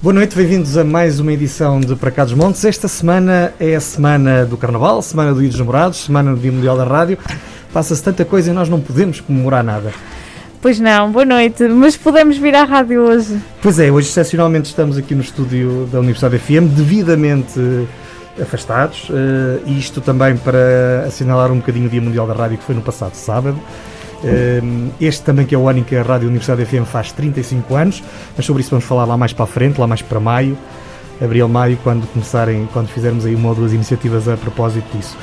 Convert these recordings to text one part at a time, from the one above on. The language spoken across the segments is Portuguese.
Boa noite, bem-vindos a mais uma edição de Para Cá dos Montes. Esta semana é a semana do Carnaval, semana do Dia dos Namorados, semana do Dia Mundial da Rádio. Passa-se tanta coisa e nós não podemos comemorar nada. Pois não, boa noite, mas podemos vir à rádio hoje. Pois é, hoje excepcionalmente estamos aqui no estúdio da Universidade FM, devidamente afastados, uh, isto também para assinalar um bocadinho o Dia Mundial da Rádio que foi no passado sábado. Uh, este também que é o ano em que a Rádio Universidade FM faz 35 anos, mas sobre isso vamos falar lá mais para a frente, lá mais para maio, abril, maio, quando começarem, quando fizermos aí uma ou duas iniciativas a propósito disso.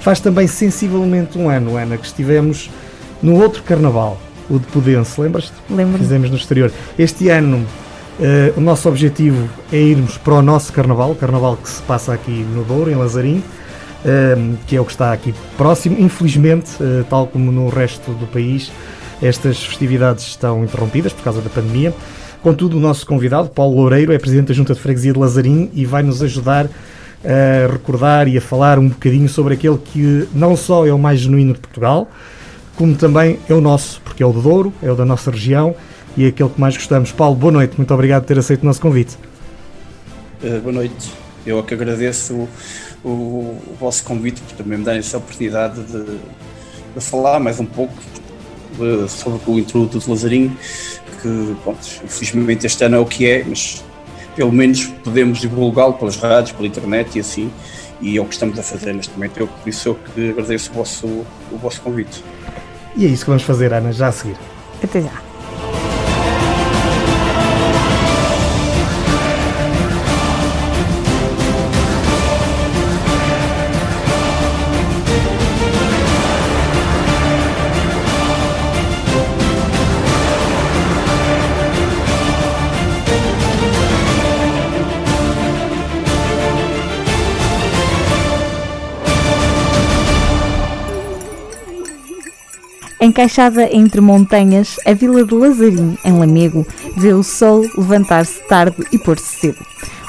Faz também sensivelmente um ano, Ana, que estivemos no outro carnaval, o de Pudense, lembras-te? Lembro. Fizemos no exterior. Este ano Uh, o nosso objetivo é irmos para o nosso carnaval, o carnaval que se passa aqui no Douro, em Lazarim, que é o que está aqui próximo. Infelizmente, uh, tal como no resto do país, estas festividades estão interrompidas por causa da pandemia. Contudo, o nosso convidado, Paulo Loureiro, é presidente da Junta de Freguesia de Lazarim e vai nos ajudar a recordar e a falar um bocadinho sobre aquele que não só é o mais genuíno de Portugal, como também é o nosso, porque é o do Douro, é o da nossa região e aquele que mais gostamos. Paulo, boa noite, muito obrigado por ter aceito o nosso convite. Uh, boa noite, eu é que agradeço o, o, vosso convite por também me darem essa oportunidade de, de falar mais um pouco uh, sobre o introduto do Lazarinho, que, pronto, infelizmente este ano é o que é, mas pelo menos podemos divulgá-lo pelas rádios, pela internet e assim, e é o que estamos a fazer neste momento. Eu, por isso eu que agradeço o vosso, o vosso convite. E é isso que vamos fazer, Ana, já a seguir. Até já. Encaixada entre montanhas, a vila de Lazarim, em Lamego, vê o sol levantar-se tarde e pôr-se cedo.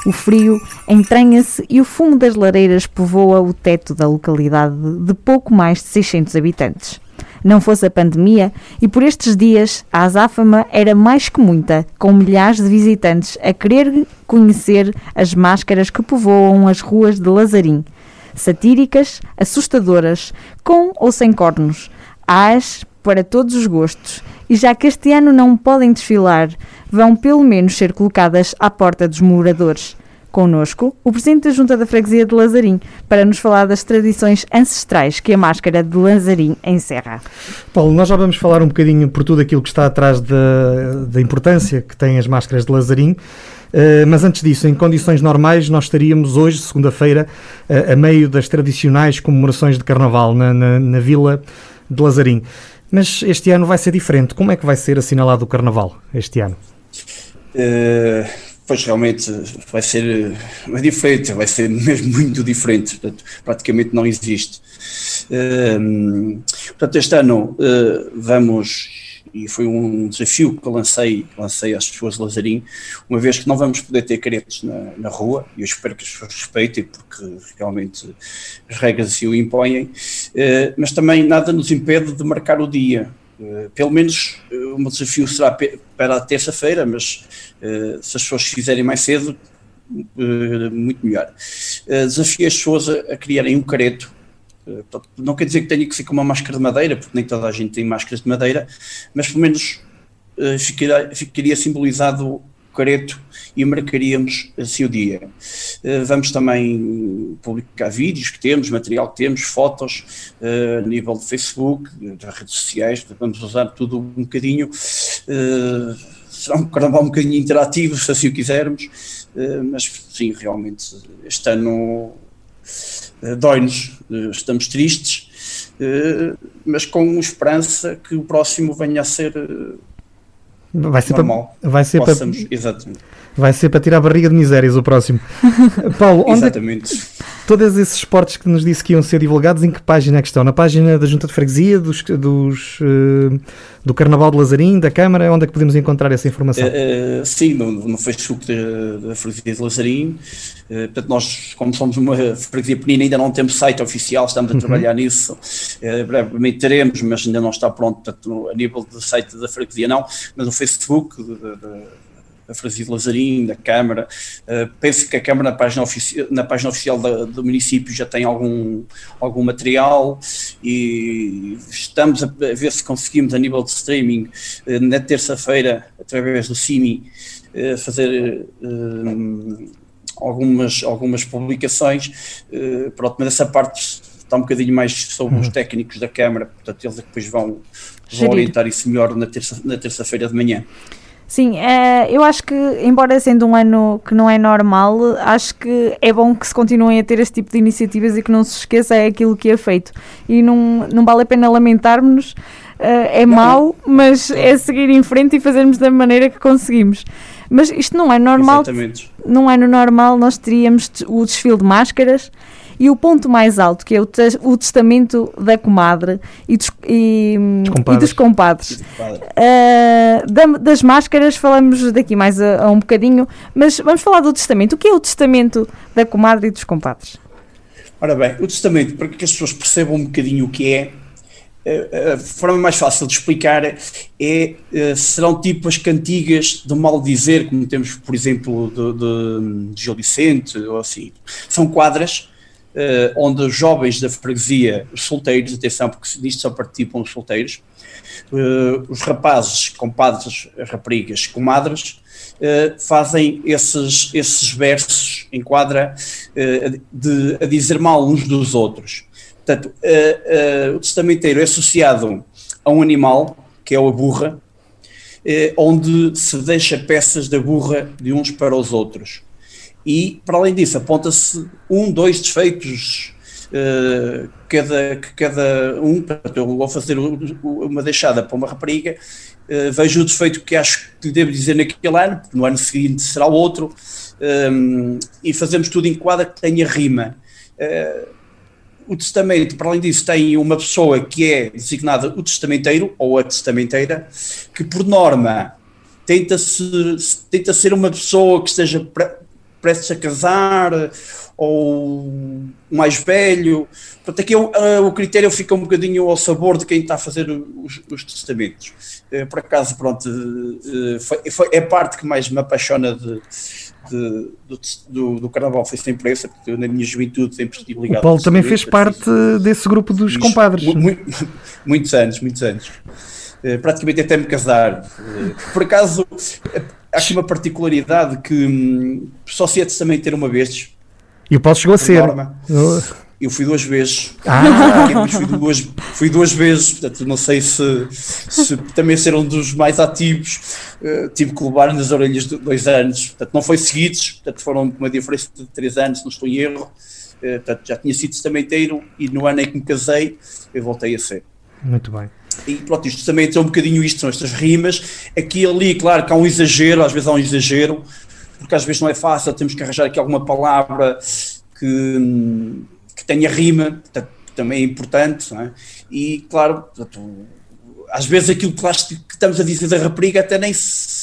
O frio entranha-se e o fumo das lareiras povoa o teto da localidade de pouco mais de 600 habitantes. Não fosse a pandemia, e por estes dias a azáfama era mais que muita, com milhares de visitantes a querer conhecer as máscaras que povoam as ruas de Lazarim. Satíricas, assustadoras, com ou sem cornos, Hás para todos os gostos, e já que este ano não podem desfilar, vão pelo menos ser colocadas à porta dos moradores. Conosco, o Presidente da Junta da Freguesia de Lazarim, para nos falar das tradições ancestrais que a máscara de Lazarim encerra. Paulo, nós já vamos falar um bocadinho por tudo aquilo que está atrás da, importância que têm as máscaras de Lazarim. Uh, mas antes disso, em condições normais, nós estaríamos hoje, segunda-feira, uh, a meio das tradicionais comemorações de Carnaval na, na, na Vila de Lazarim. Mas este ano vai ser diferente. Como é que vai ser assinalado o Carnaval este ano? Uh, pois realmente vai ser é diferente, vai ser mesmo muito diferente. Portanto, praticamente não existe. Uh, portanto, este ano vamos e foi um desafio que lancei, lancei às pessoas de Lazarim, uma vez que não vamos poder ter caretos na, na rua, e eu espero que as pessoas respeitem, porque realmente as regras assim o impõem, eh, mas também nada nos impede de marcar o dia. Eh, pelo menos eh, o meu desafio será para a terça-feira, mas se as pessoas fizerem mais cedo, muito melhor. Desafiei as pessoas a, a criarem um careto eh, não quer dizer que tenha que ser com uma máscara de madeira, porque nem toda a gente tem máscaras de madeira, mas pelo menos uh, ficaria, ficaria, simbolizado o careto e marcaríamos assim o dia. Vamos também publicar vídeos que temos, material que temos, fotos a nível de Facebook, das redes sociais, vamos usar tudo um bocadinho. será um carnaval um bocadinho interativo, se assim o quisermos, mas sim, realmente este ano eh, dói-nos, eh, estamos tristes, eh, mas com esperança que o próximo venha a ser vai ser normal. Para, vai ser Possamos, para, exatamente. Vai ser para tirar a barriga de misérias o próximo. Paulo, onde, exatamente todos esses esportes que nos disse que iam ser divulgados, em que página é que estão? Na página da Junta de Freguesia, dos, dos uh, do Carnaval de Lazarim, da Câmara? Onde é que podemos encontrar essa informação? Uh, uh, sim, no, no Facebook da Freguesia de Lazarim. portanto, nós, como somos uma freguesia pequenina, ainda não temos site oficial, estamos a uhum. trabalhar nisso. brevemente teremos, mas ainda não está pronto, portanto, a nível do site da freguesia não, mas no Facebook a Francisco Lazarim, da Câmara. Uh, penso que a Câmara, na página, ofici na página oficial da, do município, já tem algum, algum material e estamos a ver se conseguimos, a nível de streaming, uh, na terça-feira, através do CIMI, uh, fazer algumas, algumas publicações. pronto, mas essa parte está um bocadinho mais sobre uhum. os técnicos da Câmara, portanto, eles é que depois vão, vão orientar isso melhor na terça-feira na terça de manhã. Sim, é, eu acho que, embora sendo um ano que não é normal, acho que é bom que se continuem a ter este tipo de iniciativas e que não se esqueça é aquilo que é feito. E não, não vale a pena lamentarmos, uh, é não. mau, mas é seguir em frente e fazermos da maneira que conseguimos. Mas isto não é normal. Exatamente. Não é no normal, nós teríamos o desfile de máscaras e o ponto mais alto, que é o, te o testamento da comadre e dos, e, e dos compadres. Uh, da, das máscaras falamos daqui mais a, a, um bocadinho, mas vamos falar do testamento. O que é o testamento da comadre e dos compadres? Ora bem, o testamento, para que as pessoas percebam um bocadinho o que é, a forma mais fácil de explicar é eh, serão tipo as cantigas de mal dizer, como temos, por exemplo, de, de, de Gil Vicente ou assim. São quadras uh, onde jovens da freguesia, os solteiros, atenção, porque nisto só participam os solteiros, uh, os rapazes, compadres, raparigas, comadres, uh, fazem esses, esses versos em quadra de, a dizer mal uns dos outros. Portanto, o testamenteiro é associado a um animal, que é a burra, onde se deixa peças da burra de uns para os outros e, para além disso, aponta-se um, dois defeitos uh, cada, que cada um, eu vou fazer uma deixada para uma rapariga, uh, vejo o defeito que acho que devo dizer naquele ano, porque no ano seguinte será outro, um, e fazemos tudo em quadra que tenha rima. Uh, o testamento, para além disso, tem uma pessoa que é designada o testamenteiro ou a testamenteira, que por norma tenta, -se, tenta ser uma pessoa que esteja prestes a casar ou mais velho. Portanto, aqui o, uh, o critério fica um bocadinho ao sabor de quem está a fazer os, os testamentos. Uh, por acaso, pronto, uh, foi, foi, é a parte que mais me apaixona de, de, do, do, carnaval, foi sempre essa, porque eu na minha juventude sempre estive ligado. O Paulo também fez parte desse grupo dos compadres. Muito, muitos anos, muitos anos. praticamente até me casar. por acaso aqui uma particularidade que hum, só se é também ter uma vez. E o Paulo chegou a ser. Eu fui duas vezes. Ah. Fui, duas, fui duas vezes, portanto, não sei se, se também ser um dos mais ativos. Uh, tive que levar nas orelhas de dois anos. Portanto, não foi seguidos, portanto, foram uma diferença de três anos, se não estou em erro. Uh, portanto, já tinha sido testamenteiro e no ano em que me casei, eu voltei a ser. Muito bem. E pronto, isto também é um bocadinho isto, são estas rimas. Aqui e ali, claro que há um exagero, às vezes há um exagero, porque às vezes não é fácil, temos que arranjar aqui alguma palavra que, que tenha rima, portanto, também é importante, é? E claro, às vezes aquilo que, que estamos a dizer da rapariga até nem se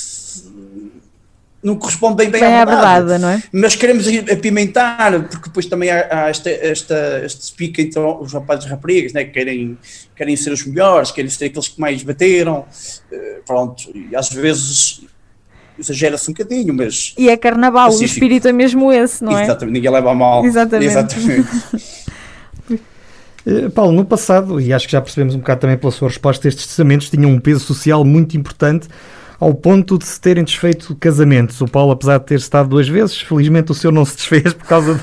não corresponde bem, bem, bem à, verdade, verdade, não é? Mas queremos apimentar, porque depois também há, há esta, esta, este pica entre os rapazes e raparigas, né? querem, querem ser os melhores, querem ser aqueles que mais bateram, uh, pronto, e às vezes exagera-se um bocadinho, mas... E é carnaval, pacífico. o espírito é mesmo esse, não é? Exatamente, ninguém leva a mal. Exatamente. Exatamente. Eh, Paulo, no passado, e acho que já percebemos um bocado também pela sua resposta, estes testamentos tinham um peso social muito importante ao ponto de se terem desfeito casamentos. O Paulo, apesar de ter estado duas vezes, felizmente o seu não se desfez por causa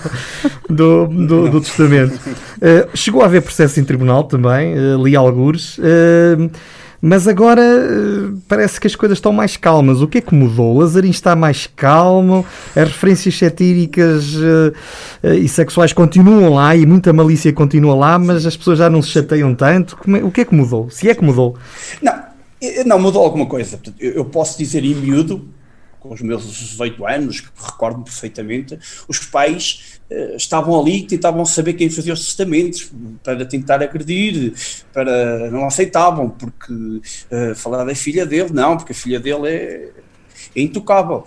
do, do, do, do testamento. Uh, chegou a haver processo em tribunal também, uh, li algures. Uh, mas agora parece que as coisas estão mais calmas. O que é que mudou? O Lazarim está mais calmo, as referências satíricas uh, uh, e sexuais continuam lá e muita malícia continua lá, mas as pessoas já não se chateiam tanto. É, o que é que mudou? Se é que mudou? Não, não, mudou alguma coisa. Eu posso dizer em miúdo, com os meus 18 anos, que recordo perfeitamente, os pais uh, estavam ali e tentavam saber quem fazia os testamentos para tentar agredir, para não aceitavam, porque uh, falar da filha dele, não, porque a filha dele é, é intocável.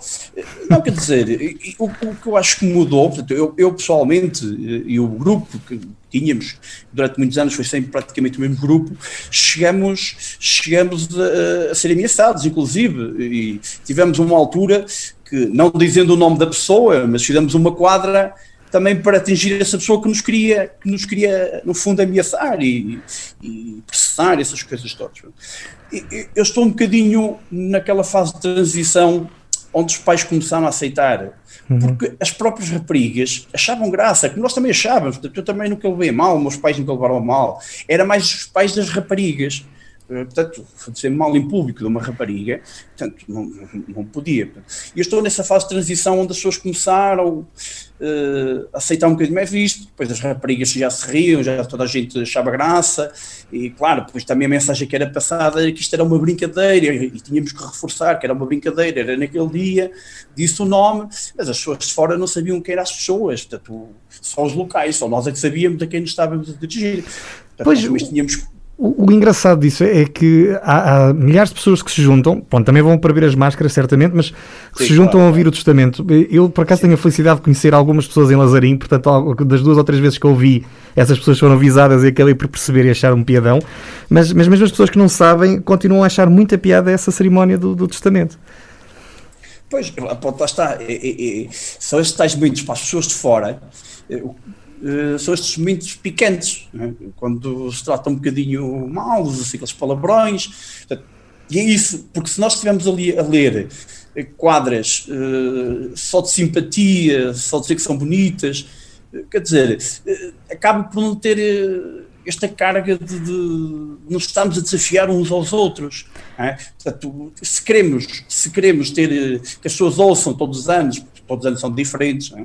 Não quer dizer, o, o que eu acho que mudou, portanto, eu, eu, pessoalmente e o grupo que tínhamos durante muitos anos foi sempre praticamente o mesmo grupo, chegamos, chegamos a, a ser ameaçados, inclusive, e tivemos uma altura que, não dizendo o nome da pessoa, mas fizemos uma quadra também para atingir essa pessoa que nos queria, que nos queria no fundo, ameaçar e, e processar essas coisas todas. Eu estou um bocadinho naquela fase de transição onde os pais começaram a aceitar, uhum. porque as próprias raparigas achavam graça, que nós também achávamos, eu também nunca levei mal, meus pais nunca levaram mal, era mais os pais das raparigas eh, portanto, dizer mal em público de uma rapariga, portanto, não, não podia. E eu estou nessa fase de transição onde as pessoas começaram uh, aceitar um bocadinho mais visto, depois as raparigas já se riam, já toda a gente achava graça, e claro, depois também a mensagem que era passada era que isto era uma brincadeira, e tínhamos que reforçar que era uma brincadeira, era naquele dia, disse o nome, mas as pessoas de fora não sabiam quem eram as pessoas, portanto, só os locais, só nós é que sabíamos a quem nos estávamos a dirigir. Portanto, pois, nós tínhamos o, o, engraçado disso é que há, há, milhares de pessoas que se juntam, pronto, também vão para ver as máscaras, certamente, mas que Sim, se juntam claro. a ouvir o testamento. Eu, por acaso, Sim. tenho a felicidade de conhecer algumas pessoas em Lazarim, portanto, das duas ou três vezes que ouvi, essas pessoas foram avisadas e acabei por perceber e achar um piadão. Mas, mas mesmo as pessoas que não sabem continuam a achar muita piada essa cerimónia do, do testamento. Pois, lá está. É, é, é, são estes tais momentos para as pessoas de fora uh, são estes momentos picantes, né? quando se trata um bocadinho mal, assim, aqueles palavrões. Portanto, e é isso, porque se nós estivermos ali a ler eh, quadras uh, só de simpatia, só dizer que são bonitas, quer dizer, acaba por não ter esta carga de, de, nos estarmos a desafiar uns aos outros. É? Portanto, se queremos, se queremos ter que as pessoas ouçam todos os anos, todos os anos são diferentes, é?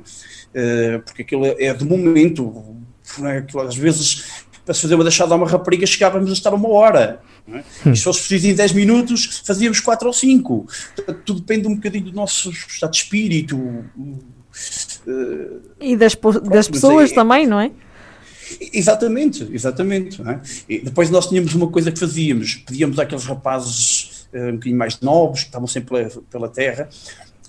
Uh, porque aquilo é, é de momento, é? aquilo, às vezes para se fazer uma deixada a uma rapariga chegávamos a estar uma hora. É? Hum. E se fosse preciso em 10 minutos, fazíamos 4 ou 5. Tudo depende um bocadinho do nosso estado de espírito. Uh, e das, das pessoas é, também, não é? Exatamente, exatamente. É? Depois nós tínhamos uma coisa que fazíamos, pedíamos àqueles rapazes uh, um bocadinho mais novos, que estavam sempre pela, pela terra,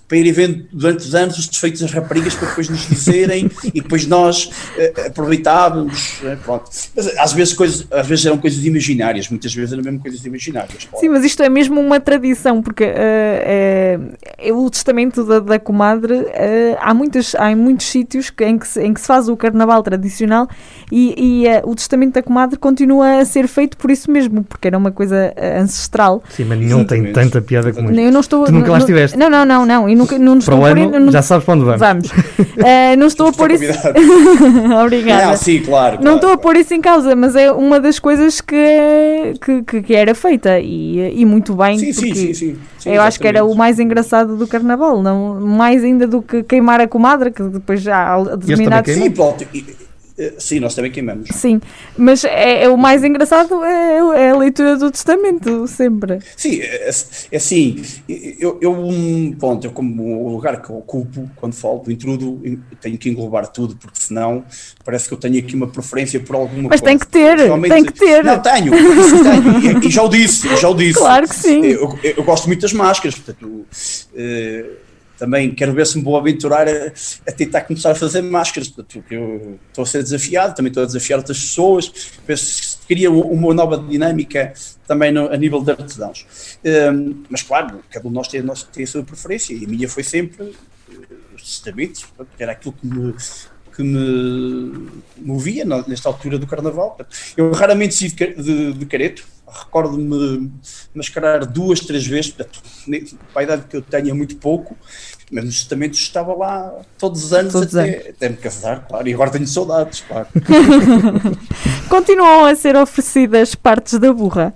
para irem vendo durante os anos os defeitos das raparigas para depois nos dizerem e depois nós uh, aproveitávamos. Uh, pronto. Mas às vezes, coisas, às vezes eram coisas imaginárias, muitas vezes eram mesmo coisas imaginárias. Sim, mas isto é mesmo uma tradição, porque uh, é, o testamento da, da comadre há, muitas, há muitos sítios em que, se, em que se faz o carnaval tradicional e, e o testamento da comadre continua a ser feito por isso mesmo, porque era uma coisa ancestral. Sim, mas nenhum tem tanta piada como isso. Eu não estou, tu nunca lá estiveste? Não, não, não, não nunca, não Para o ano, não, já sabes para onde vamos. Vamos. Uh, não estou a pôr isso. Obrigada. Não, sim, claro. Não claro, estou a pôr isso em causa, mas é uma das coisas que, que, que era feita e, e muito bem. Sim, sim, sim, sim, sim, Eu acho que era o mais engraçado do carnaval, não mais ainda do que queimar a comadre, que depois já há determinados. Sim, pronto. Eh, sim, nós também queimamos. Sim, mas é, é o mais engraçado é, é, a leitura do testamento, sempre. Sim, é, é assim, eu, eu, ponto, eu como o lugar que ocupo quando falo do intrudo, tenho que englobar tudo, porque senão parece que eu tenho aqui uma preferência por alguma mas coisa. Mas tem que ter, tem que ter. Não, tenho, tenho, e, e, já o disse, já o disse. Claro que sim. Eu, eu gosto muito das máscaras, portanto... Uh, também quero ver se me vou aventurar a, a, tentar começar a fazer máscaras, porque eu estou a ser desafiado, também estou a desafiar outras pessoas, penso que queria uma nova dinâmica também no, a nível de artesãos. Um, mas claro, cada um de nós tem, nós tem a sua preferência, e a minha foi sempre os testamentos, era aquilo que me, que me movia nesta altura do carnaval. Eu raramente saí de, de, de careto, recordo-me mascarar duas, três vezes, portanto, para a idade que eu tenho é muito pouco, mas nos testamentos estava lá todos os anos todos até, anos. até me casar, claro, e agora tenho saudades, claro. Continuam a ser oferecidas partes da burra?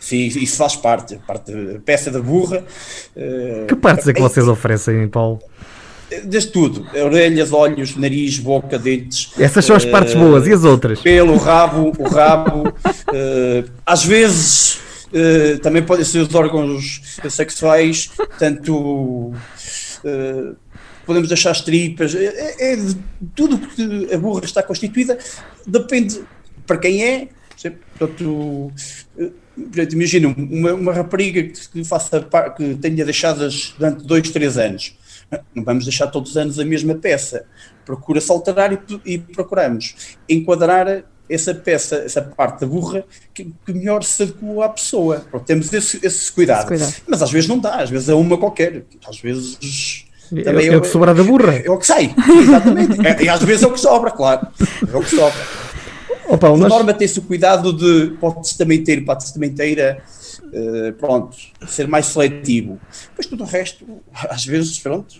Sim, isso faz parte, parte peça da burra. Que partes é que vocês oferecem, Paulo? Desde tudo, orelhas, olhos, nariz, boca, dentes. Essas são as partes uh, boas, e as outras? Pelo, rabo, o rabo. uh, às vezes uh, também podem ser os órgãos sexuais, tanto podemos deixar as tripas, é, é de tudo que a burra está constituída, depende para quem é, portanto, imagina uma, uma rapariga que, que, faça, que tenha deixadas durante dois, três anos. Não vamos deixar todos os anos a mesma peça. Procura-se alterar e, e procuramos enquadrar essa peça, essa parte da burra que, que melhor se adequa à pessoa. Pronto, temos esse, esse, cuidado. esse, cuidado. Mas às vezes não dá, às vezes é uma qualquer. Às vezes. Também é, é, o que sobra da burra. É, é o que sai, exatamente. é, e às vezes é o que sobra, claro. É o que sobra. Opa, nós... norma tem-se o cuidado de, para o testamenteiro, para a testamenteira, uh, pronto, ser mais seletivo. Depois tudo o resto, às vezes, pronto.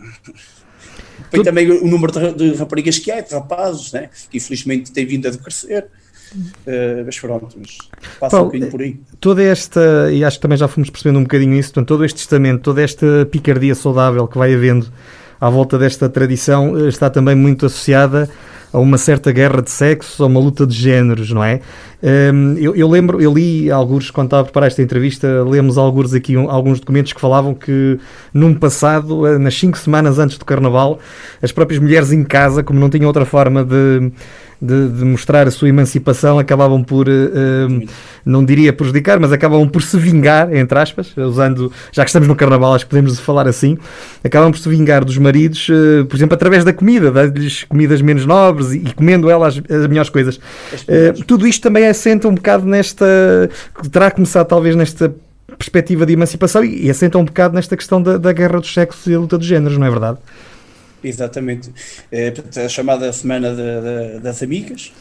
Foi também o número de, de raparigas que há, de rapazes, né? que infelizmente tem vindo a decrescer. Uh, mas pronto, mas passa Paulo, um bocadinho por aí. Toda esta, e acho que também já fomos percebendo um bocadinho isso, portanto, todo este testamento, toda esta picardia saudável que vai havendo à volta desta tradição eh, está também muito associada a uma certa guerra de sexo, a uma luta de géneros, não é? Um, eu, eu, lembro, eu li alguns, quando estava a preparar esta entrevista, lemos alguns aqui, alguns documentos que falavam que num passado, eh, nas cinco semanas antes do Carnaval, as próprias mulheres em casa, como não tinham outra forma de de, de, mostrar a sua emancipação, acabavam por, uh, não diria prejudicar, mas acabavam por se vingar, entre aspas, usando, já que estamos no Carnaval, acho que podemos falar assim, acabam por se vingar dos maridos, uh, por exemplo, através da comida, dá-lhes comidas menos nobres e, e comendo elas as, as melhores coisas. Uh, tudo isto também assenta um bocado nesta, terá começado talvez nesta perspectiva de emancipação e, e assenta um bocado nesta questão da, da guerra dos sexos e a luta dos géneros, não é verdade? Exatamente. É, a chamada Semana de, de, das Amigas,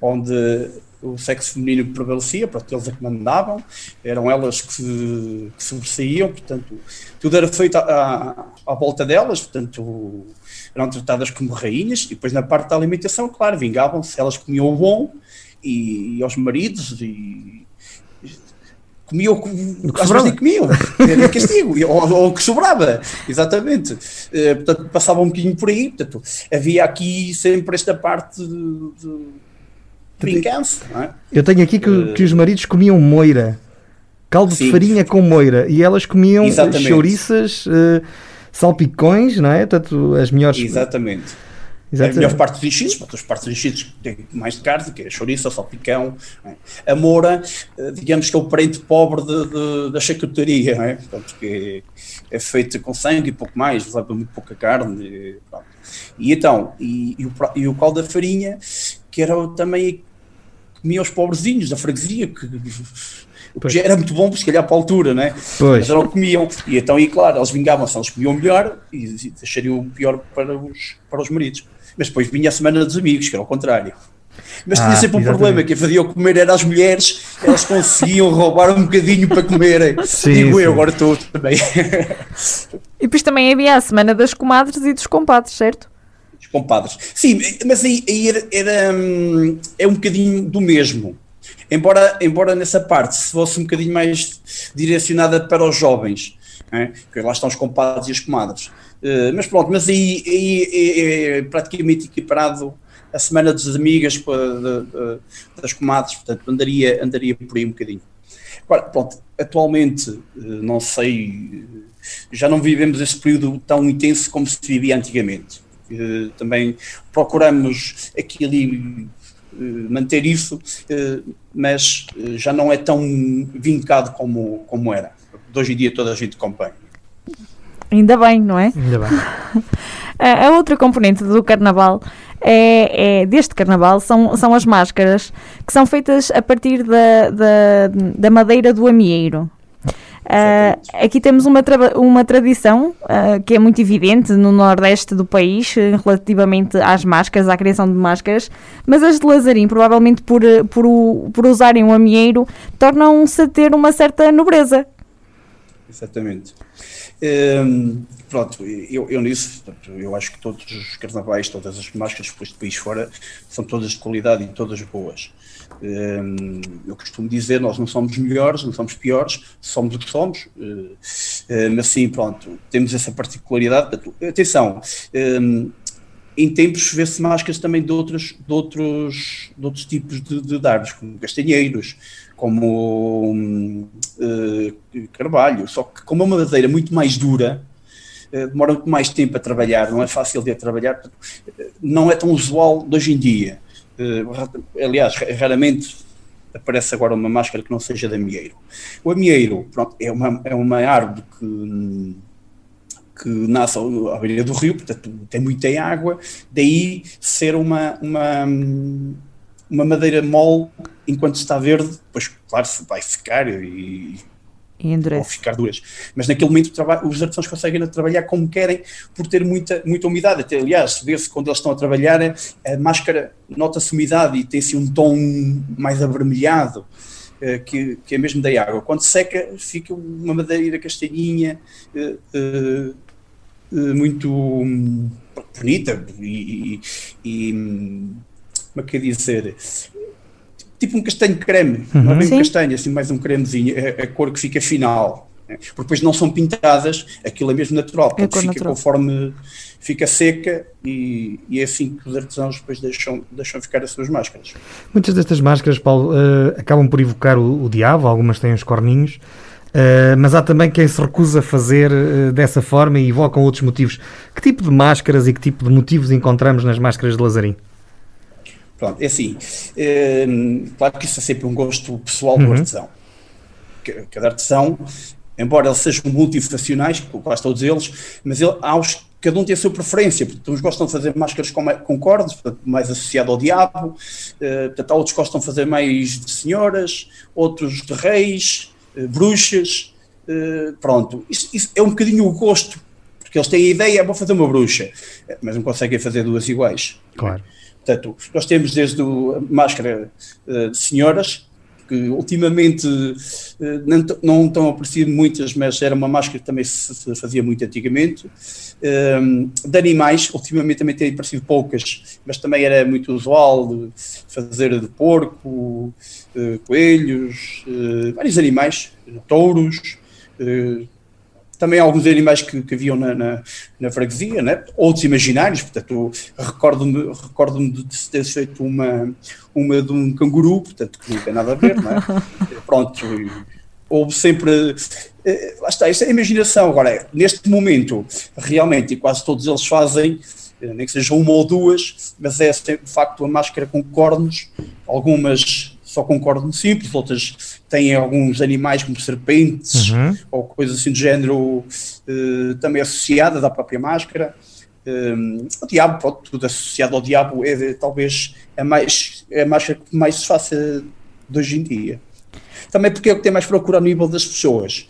onde o sexo feminino prevalecia, portanto, eles é que mandavam, eram elas que, que sobressaíam, portanto, tudo era feito à, à, volta delas, portanto, eram tratadas como rainhas, e depois na parte da alimentação, claro, vingavam-se, elas comiam o bom, e, e aos maridos, e, comia o que, vezes nem comiam, era castigo, ou, o que sobrava, exatamente. Uh, portanto, passava um bocadinho por aí, portanto, havia aqui sempre esta parte de, de. É? Eu tenho aqui que, uh, que, os maridos comiam moira, caldo sim. de farinha com moira, e elas comiam exatamente. chouriças, uh, salpicões, não é? Portanto, as melhores. Exatamente Exatamente. A melhor parte dos enchidos, os partes dos enchidos têm mais de carne, que é a chouriça, o salpicão. É? A moura, eh, digamos que é o parente pobre de, de, da charcutaria, é? Portanto, que é, é feita com sangue e pouco mais, leva muito pouca carne. E, e então, e, e, o, e o caldo da farinha, que era também comia os pobrezinhos da freguesia, que. Já era muito bom, se calhar para a altura, né? Pois. Mas o que comiam. E então, e claro, eles vingavam-se, eles comiam melhor e deixariam pior para os, para os maridos. Mas depois vinha a semana dos amigos, que era o contrário. Mas tinha ah, sempre um exatamente. problema, que fazia comer era as mulheres, elas conseguiam roubar um bocadinho para comerem. Sim, Digo sim. eu, agora estou também. E depois também havia a semana das comadres e dos compadres, certo? Dos compadres. Sim, mas aí, aí era, era, hum, é um bocadinho do mesmo. Embora, embora nessa parte se fosse um bocadinho mais direcionada para os jovens, é? porque lá estão os compadres e as comadres. Uh, mas pronto, mas aí, é, praticamente equiparado a semana das amigas de, de, das comadres, portanto andaria, andaria por aí um bocadinho. Agora, pronto, atualmente, eh, não sei, já não vivemos esse período tão intenso como se vivia antigamente. Uh, também procuramos aquele manter isso, mas já não é tão vincado como, como era. Hoje em dia toda a gente acompanha. Ainda bem, não é? Ainda bem. a outra componente do carnaval é, é, deste carnaval são, são as máscaras que são feitas a partir da, da, da madeira do amieiro. Uh, aqui temos uma, tra uma tradição uh, que é muito evidente no nordeste do país uh, relativamente às máscaras, à criação de máscaras, mas as de Lazarim, provavelmente por, por, por usarem o amieiro, tornam-se a ter uma certa nobreza. Exatamente. Um, pronto, eu, eu nisso, eu acho que todos os carnavais, todas as máscaras depois do país fora, são todas de qualidade e todas boas. Um, eu costumo dizer, nós não somos melhores, não somos piores, somos o que somos, uh, mas sim, pronto, temos essa particularidade. Atenção, um, em tempos vê-se máscaras também de outros, de outros, de outros tipos de, de dardos, como castanheiros, como uh, carvalho, só que como é uma madeira muito mais dura, uh, demora muito mais tempo a trabalhar, não é fácil de trabalhar, não é tão usual de hoje em dia. Uh, aliás, raramente aparece agora uma máscara que não seja de amieiro. O amieiro pronto, é, uma, é uma árvore que, que nasce à beira do rio, portanto tem muita água, daí ser uma, uma, uma madeira mole enquanto está verde, depois claro vai ficar e e endurece. Ou ficar duras. Mas naquele momento os artesãos conseguem trabalhar como querem por ter muita, muita umidade. Até, aliás, vê-se quando eles estão a trabalhar, a máscara nota-se umidade e tem-se um tom mais avermelhado. Eh, que, que é mesmo da água. Quando seca, fica uma madeira castanhinha uh, uh, muito bonita e, e, e, como é que é dizer? tipo um castanho creme, uhum. não é bem um castanho, assim mais um cremezinho, a, é a cor que fica final. Né? Porque depois não são pintadas, aquilo é mesmo natural, é fica natural. conforme fica seca e, e, é assim que os artesãos depois deixam, deixam ficar as suas máscaras. Muitas destas máscaras, Paulo, uh, acabam por evocar o, o, diabo, algumas têm os corninhos, uh, mas há também quem se recusa a fazer uh, dessa forma e evocam outros motivos. Que tipo de máscaras e que tipo de motivos encontramos nas máscaras de Lazarim? Pronto, é assim. É, claro que isso é sempre um gosto pessoal uhum. do artesão. Cada artesão, embora eles sejam multifacionais, quase todos eles, mas ele, há os, cada um tem a sua preferência. Portanto, uns gostam de fazer máscaras com, com cordas, portanto, mais associado ao diabo. Uh, portanto, outros gostam de fazer mais de senhoras, outros de reis, uh, bruxas. Uh, pronto, isso, isso, é um bocadinho o gosto, porque eles têm a ideia, vou fazer uma bruxa, mas não conseguem fazer duas iguais. Claro. Portanto, nós temos desde a máscara uh, de senhoras, que ultimamente uh, não, não estão aparecendo muitas, mas era uma máscara que também se, fazia muito antigamente. Uh, de animais, ultimamente também tem aparecido poucas, mas também era muito usual de fazer de porco, coelhos, vários animais, touros também alguns animais que, que haviam na, na, na, freguesia, né? outros imaginários, portanto, recordo-me recordo de ter feito uma, uma de um canguru, portanto, que não tem nada a ver, não é? Pronto, houve sempre. Eh, lá está, isto é a imaginação. Agora, neste momento, realmente, e quase todos eles fazem, eh, nem que seja uma ou duas, mas é de facto a máscara com cornos, algumas só com corno simples, outras têm alguns animais como serpentes uhum. ou coisas assim do género uh, também associadas à própria máscara. Um, eh, o diabo, pronto, tudo associado ao diabo é talvez a, mais, a máscara que mais se faça de hoje em dia. Também porque é o que tem mais procura a nível das pessoas.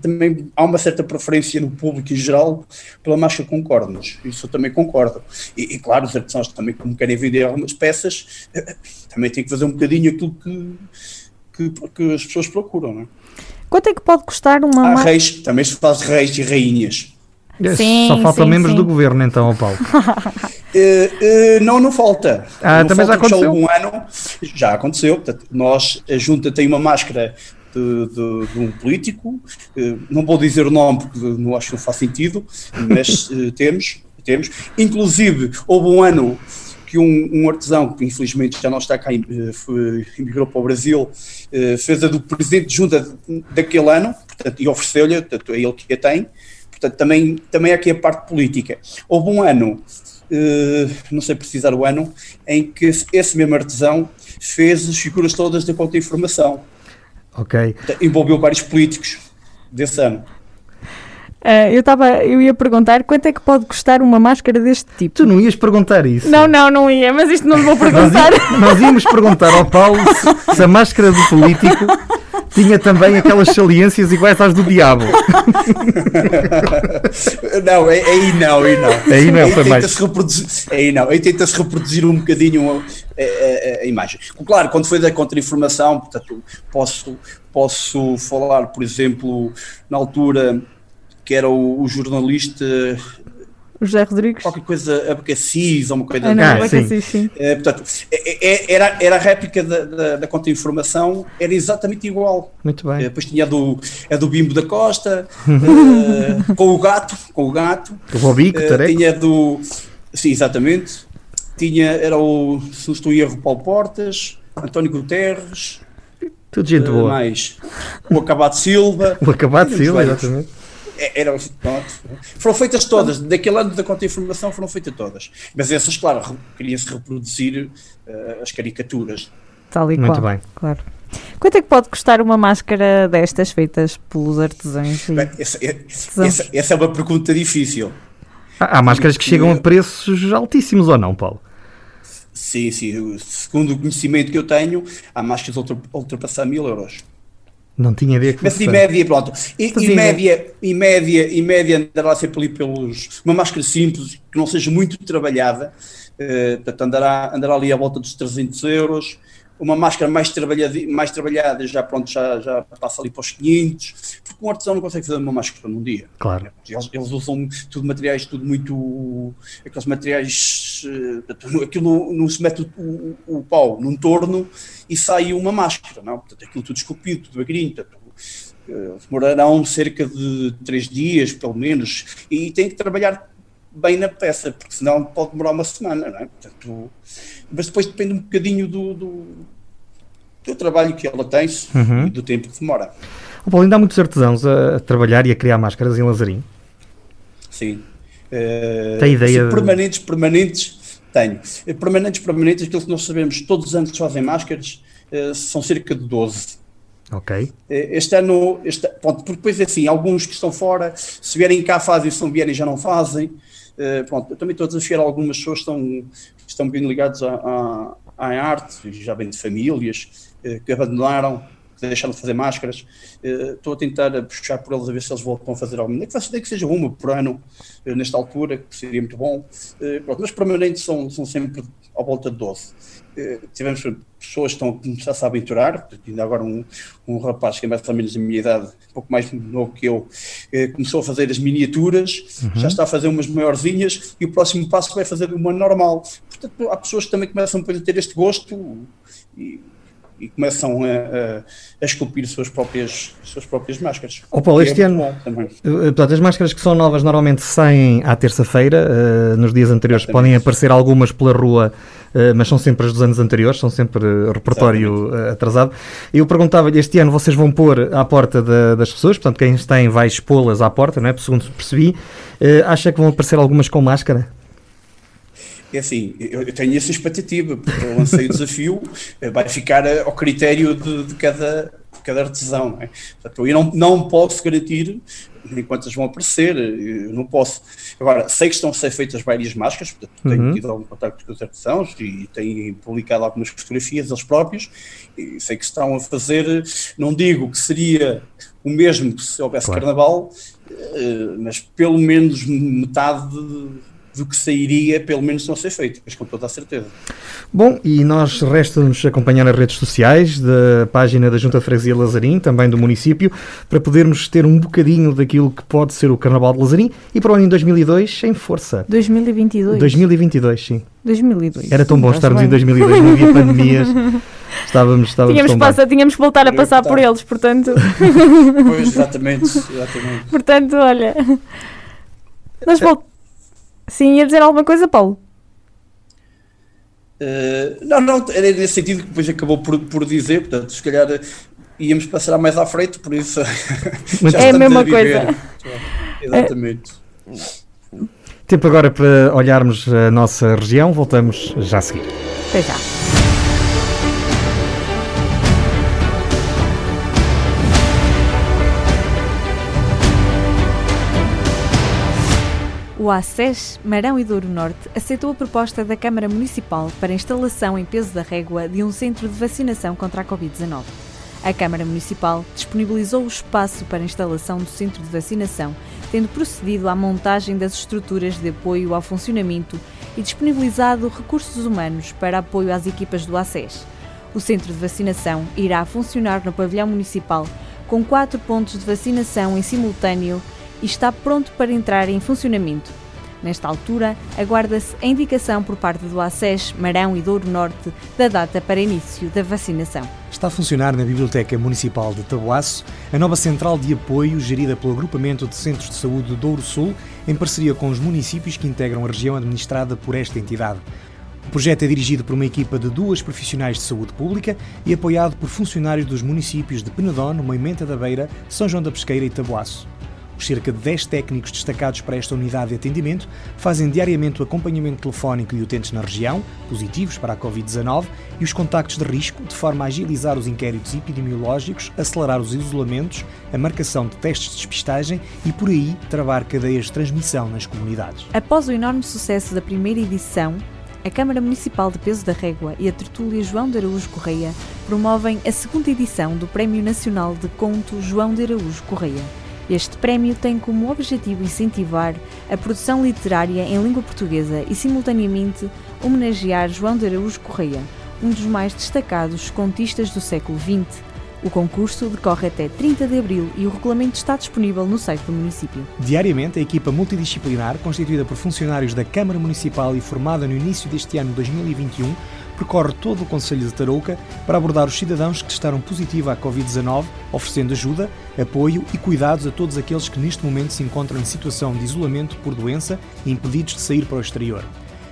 Também há uma certa preferência no público em geral pela máscara com cornos. Isso eu também concordo. E, e claro, os artesãos também, como querem vender algumas peças, eh, também têm que fazer um bocadinho aquilo que, que, que as pessoas procuram. Não é? Quanto é que pode custar uma Há reis, também se faz reis e rainhas. Sim, Só falta sim, membros sim. do governo, então, Paulo. uh, uh, não, não falta. Ah, não também falta, já aconteceu? Um ano, já aconteceu. Portanto, nós, a Junta tem uma máscara de, de, de um político, uh, não vou dizer o nome porque não acho que não faz sentido, mas temos, temos. Inclusive, houve um ano que um, um, artesão, que infelizmente já não está cá, foi, emigrou para o Brasil, fez a do presidente de junta daquele ano, portanto, e ofereceu-lhe, portanto, é ele que a tem, Portanto, também, também aqui a parte política. Houve um ano, uh, não sei precisar o ano, em que esse mesmo artesão fez as figuras todas da contra-informação. Ok. Envolveu vários políticos desse ano. Uh, eu, tava, eu ia perguntar quanto é que pode custar uma máscara deste tipo. Tu não ias perguntar isso? Não, não, não ia, mas isto não vou perguntar. nós, nós íamos perguntar ao Paulo se, se a máscara do político tinha também aquelas saliências iguais às do diabo. não, aí não, aí não. Aí não, aí foi mais. Reproduzir, aí não, aí tenta-se reproduzir um bocadinho a, a, a, imagem. Claro, quando foi da contra-informação, portanto, posso, posso falar, por exemplo, na altura que era o, o jornalista o José Rodrigues? Qualquer coisa, Abacacis ou uma coisa ah, não, ah, sim. sim. É, portanto, é, é, era, era a réplica da, da, da contra-informação, era exatamente igual. Muito bem. depois tinha a do, a do Bimbo da Costa, uh, com o gato, com o gato. O Bobico, uh, Tinha do. Sim, exatamente. Tinha, era o, se não estou em erro, Paulo Portas, António Guterres. Tudo gente uh, boa. Mais o Acabado Silva. O Acabado Silva, exatamente. É, era, pronto, foram feitas todas, daquele ano da contra-informação foram feitas todas. Mas essas, claro, queria-se reproduzir uh, as caricaturas Tal e Muito qual. bem. Claro. Quanto é que pode custar uma máscara destas feitas pelos artesãos? Bem, essa, essa- essa é uma pergunta difícil. Há, há máscaras que chegam a preços altíssimos ou não, Paulo? Sim, sim. Segundo o conhecimento que eu tenho, há máscaras a ultrapassar mil euros. Não tinha ideia que Mas em média, pronto. Em, Fazia. em média, em média, em média, andará sempre ali pelos. Uma máscara simples, que não seja muito trabalhada, eh, portanto, andará, andará ali à volta dos 300 euros. Uma máscara mais trabalhada, mais trabalhada já, pronto, já, já passa ali para os 500, porque um artesão não consegue fazer uma máscara num dia. Claro. Eles, eles usam tudo materiais, tudo muito. aqueles materiais. eh, aquilo não, se mete o, o, o pau num torno e sai uma máscara, não? Portanto, aquilo tudo esculpido, tudo. Portanto, eh, demorarão cerca de três dias, pelo menos, e tem que trabalhar bem na peça, porque senão pode demorar uma semana, não é? Portanto, mas depois depende um bocadinho do, do, do trabalho que ela tem Uhum. e do tempo que demora. O Paulo, ainda há muitos artesãos a, a trabalhar e a criar máscaras em Lazarim. Sim. Eh, Tem ideia sim, Permanentes, permanentes, tenho. Eh, Permanentes, permanentes, aquilo que nós sabemos, todos os anos que fazem máscaras, eh, são cerca de 12. Ok. Eh, Este ano, este, pronto, porque depois assim, alguns que estão fora, se vierem cá fazem, se não vierem já não fazem. Eh, pronto, também estou a desafiar algumas pessoas que estão, estão bem ligadas à, à, à arte, já vêm de famílias, eh, que abandonaram, deixaram de fazer máscaras. Eh, estou a tentar puxar por eles a ver se eles voltam a fazer alguma, nem que que seja uma por ano, nesta altura, que seria muito bom. Pronto, mas permanentes são, são sempre à volta de 12. Eh, tivemos pessoas estão a começar -se a aventurar, ainda agora um, um rapaz que é mais ou menos da minha idade, um pouco mais novo que eu, eh, começou a fazer as miniaturas, já está a fazer umas maiorzinhas e o próximo passo vai fazer uma normal. Portanto, há pessoas que também começam depois a ter este gosto e, e começam a, a, a esculpir suas próprias, suas próprias máscaras. Ó Paulo, é este muito ano- também. Uh, Portanto, as máscaras que são novas normalmente saem à terça-feira. uh, nos dias anteriores podem aparecer algumas pela rua, mas são sempre as dos anos anteriores, são sempre uh, repertório uh, atrasado. Eu perguntava-lhe, este ano vocês vão pôr à porta da- das pessoas, portanto, quem tem vai expô-las à porta, não é? segundo percebi. Acha que vão aparecer algumas com máscara? É assim, eu tenho essa expectativa, porque eu lancei o desafio, eh, vai ficar eh, ao critério de, de cada, cada artesão. Não é? Portanto, eu não, não posso garantir nem quantas vão aparecer, não posso. Agora, sei que estão a ser feitas várias máscaras, portanto, tenho Uhum. tido algum contato com os artesãos e têm publicado algumas fotografias deles próprios, e sei que estão a fazer, não digo que seria o mesmo que se houvesse Claro. carnaval, eh, mas pelo menos metade do que sairia, pelo menos não ser feito, mas com toda a certeza. Bom, e nós resta-nos acompanhar nas redes sociais da página da Junta de Freguesia Lazarim, também do município, para podermos ter um bocadinho daquilo que pode ser o Carnaval de Lazarim e para o ano em 2002 em força. 2022. 2022, sim. 2002. Era tão bom estarmos em bem. 2002, não havia pandemias. Estávamos, estávamos Tínhamos, passa, tínhamos que voltar a Era passar por eles, portanto, Pois, exatamente, exatamente. portanto olha. Nós vol... Sim, ia dizer alguma coisa, Paulo? Eh, não, não, era nesse sentido que depois acabou por, por dizer, portanto, se calhar eh, íamos passar mais à frente, por isso É a mesma viver. coisa. Exatamente. bom. Tempo agora para olharmos a nossa região, voltamos já a seguir. Até já. O ACES Marão e Douro Norte aceitou a proposta da Câmara Municipal para a instalação em peso da régua de um centro de vacinação contra a Covid-19. A Câmara Municipal disponibilizou o espaço para a instalação do centro de vacinação, tendo procedido à montagem das estruturas de apoio ao funcionamento e disponibilizado recursos humanos para apoio às equipas do ACES. O centro de vacinação irá funcionar no pavilhão municipal com quatro pontos de vacinação em simultâneo e está pronto para entrar em funcionamento. Nesta altura, aguarda-se a indicação por parte do ACES Marão e Douro Norte da data para início da vacinação. Está a funcionar na Biblioteca Municipal de Tabuaço a nova central de apoio gerida pelo Agrupamento de Centros de Saúde Douro Sul, em parceria com os municípios que integram a região administrada por esta entidade. O projeto é dirigido por uma equipa de duas profissionais de saúde pública e apoiado por funcionários dos municípios de Penedone, Moimenta da Beira, São João da Pesqueira e Tabuaço. Os cerca de 10 técnicos destacados para esta unidade de atendimento fazem diariamente o acompanhamento telefónico de utentes na região, positivos para a Covid-19, e os contactos de risco, de forma a agilizar os inquéritos epidemiológicos, acelerar os isolamentos, a marcação de testes de despistagem e, por aí, travar cadeias de transmissão nas comunidades. Após o enorme sucesso da primeira edição, a Câmara Municipal de Peso da Régua e a Tertúlia João de Araújo Correia promovem a segunda edição do Prémio Nacional de Conto João de Araújo Correia. Este prémio tem como objetivo incentivar a produção literária em língua portuguesa e, simultaneamente, homenagear João de Araújo Correia, um dos mais destacados contistas do século XX, o concurso decorre até 30 de abril e o regulamento está disponível no site do município. Diariamente, a equipa multidisciplinar, constituída por funcionários da Câmara Municipal e formada no início deste ano 2021, percorre todo o Conselho de Tarouca para abordar os cidadãos que testaram positivo à Covid-19, oferecendo ajuda, apoio e cuidados a todos aqueles que neste momento se encontram em situação de isolamento por doença e impedidos de sair para o exterior.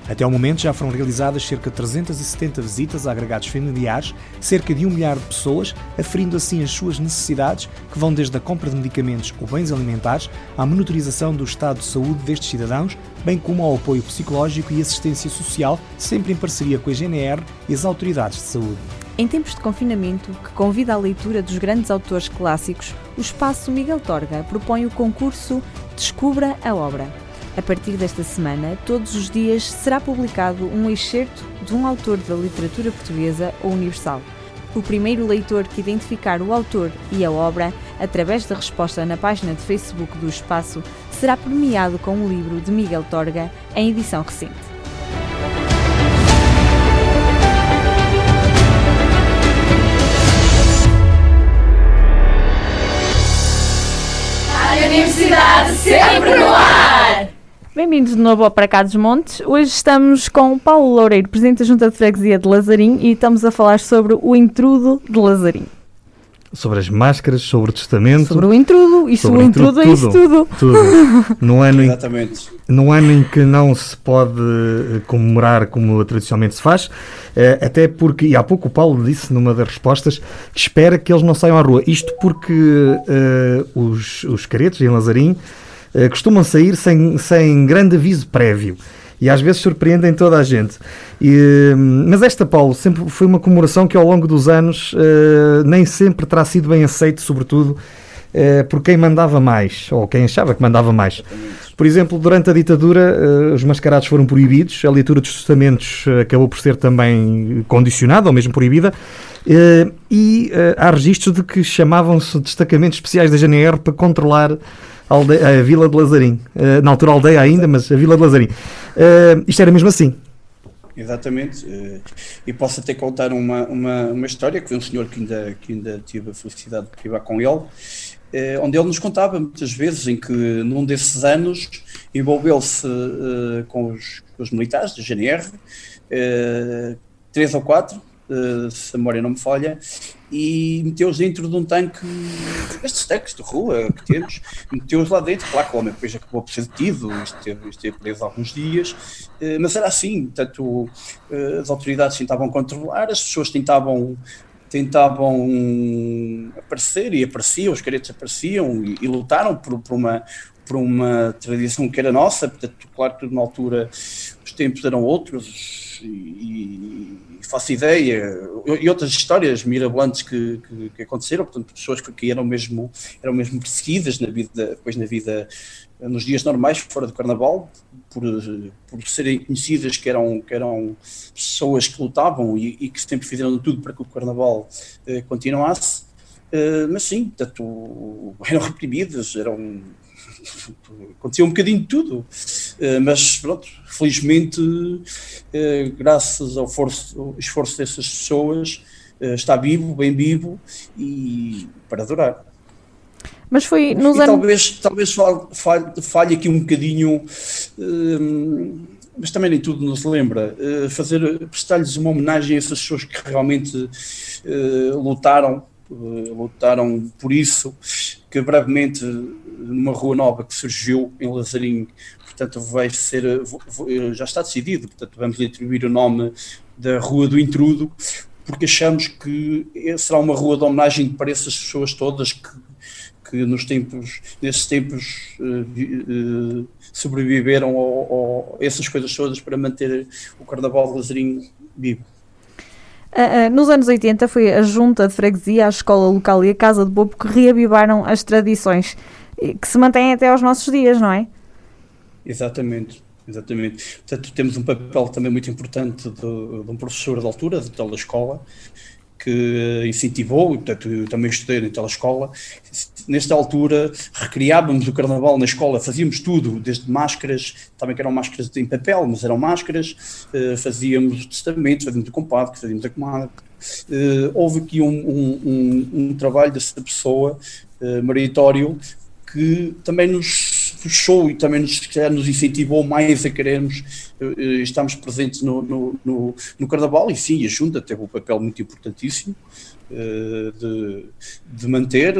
Até ao momento já foram realizadas cerca de 370 visitas a agregados familiares, cerca de um milhar de pessoas, aferindo assim as suas necessidades, que vão desde a compra de medicamentos ou bens alimentares à monitorização do estado de saúde destes cidadãos, bem como ao apoio psicológico e assistência social, sempre em parceria com a GNR e as autoridades de saúde. Em tempos de confinamento, que convida à leitura dos grandes autores clássicos, o Espaço Miguel Torga propõe o concurso Descubra a Obra a partir desta semana, todos os dias será publicado um excerto de um autor da literatura portuguesa ou universal. O primeiro leitor que identificar o autor e a obra, através da resposta na página de Facebook do Espaço, será premiado com um livro de Miguel Torga, em edição recente. A Universidade sempre no ar! Bem-vindos de novo ao Para Cá dos Montes. Hoje estamos com o Paulo Loureiro, Presidente da Junta de Freguesia de Lazarim, e estamos a falar sobre o intrudo de Lazarim. Sobre as máscaras, sobre o testamento. Sobre o intrudo, e sobre o intrudo, é isso tudo. tudo. No ano, Exatamente. Em, no ano em que não se pode eh, comemorar como tradicionalmente se faz, eh, até porque, e há pouco o Paulo disse numa das respostas, que espera que eles não saiam à rua. Isto porque uh, os, os caretos em Lazarim costumam sair sem, sem grande aviso prévio e às vezes surpreendem toda a gente. E, mas esta, Paulo, sempre foi uma comemoração que ao longo dos anos uh, nem sempre terá sido bem aceito, sobretudo uh, por quem mandava mais, ou quem achava que mandava mais. Por exemplo, durante a ditadura, os mascarados foram proibidos, a leitura dos testamentos acabou por ser também condicionada, ou mesmo proibida, e há registros de que chamavam-se destacamentos especiais da GNR para controlar aldeia, a Vila de Lazarim. Uh, na altura aldeia ainda, mas a Vila de Lazarim. Uh, isto era mesmo assim. Exatamente. Uh, e posso até contar uma, uma, uma história que foi um senhor que ainda, que ainda tive a felicidade de privar com ele, onde ele nos contava muitas vezes em que num desses anos envolveu-se com, os, com os militares da GNR, três ou quatro, uh, se a memória não me falha, e meteu-os dentro de um tanque, estes tanques de rua que temos, meteu-os lá dentro, claro que o homem depois acabou por ser detido, esteve, esteve preso alguns dias, uh, mas era assim, portanto, uh, as autoridades tentavam controlar, as pessoas tentavam tentavam aparecer e apareciam, os caretos apareciam e, e lutaram por, por, uma, por uma tradição que era nossa, portanto, claro que na altura os tempos eram outros, e faço ideia, e outras histórias mirabolantes que, que, que, aconteceram, portanto, pessoas que eram mesmo, eram mesmo perseguidas na vida, depois na vida, nos dias normais, fora do carnaval, por, por serem conhecidas que eram, que eram pessoas que lutavam e, e que sempre fizeram tudo para que o carnaval eh, continuasse. Uh, mas sim, portanto, eram reprimidas, eram acontecia um bocadinho de tudo, uh, mas pronto, felizmente, uh, graças ao, forço, ao, esforço dessas pessoas, uh, está vivo, bem vivo e para adorar. Mas foi nos e anos... Talvez, talvez falhe, falhe, aqui um bocadinho, mas também nem tudo nos lembra, fazer, prestar-lhes uma homenagem a essas pessoas que realmente lutaram, lutaram por isso, que brevemente numa rua nova que surgiu em Lazarinho, portanto vai ser, já está decidido, portanto vamos atribuir o nome da Rua do Intrudo, porque achamos que será uma rua de homenagem para essas pessoas todas que, que nos tempos, nesses tempos uh, sobreviveram a essas coisas todas para manter o Carnaval de Lazarinho vivo. Uh, nos anos 80 foi a junta de freguesia, a escola local e a casa de bobo que reavivaram as tradições que se mantêm até aos nossos dias, não é? Exatamente. Exatamente. Portanto, temos um papel também muito importante de, de um professor da altura, de escola, que incentivou, portanto eu também estudei naquela escola. Nesta altura recriávamos o carnaval na escola, fazíamos tudo, desde máscaras, também que eram máscaras em papel, mas eram máscaras, uh, fazíamos o testamento, fazíamos o compadre, fazíamos a comada. Uh, houve aqui um, um, um, um, trabalho dessa pessoa uh, meritório que também nos puxou e também nos, nos incentivou mais a querermos uh, estarmos presentes no, no, no, no, Carnaval e sim, a Junta teve um papel muito importantíssimo de, de, manter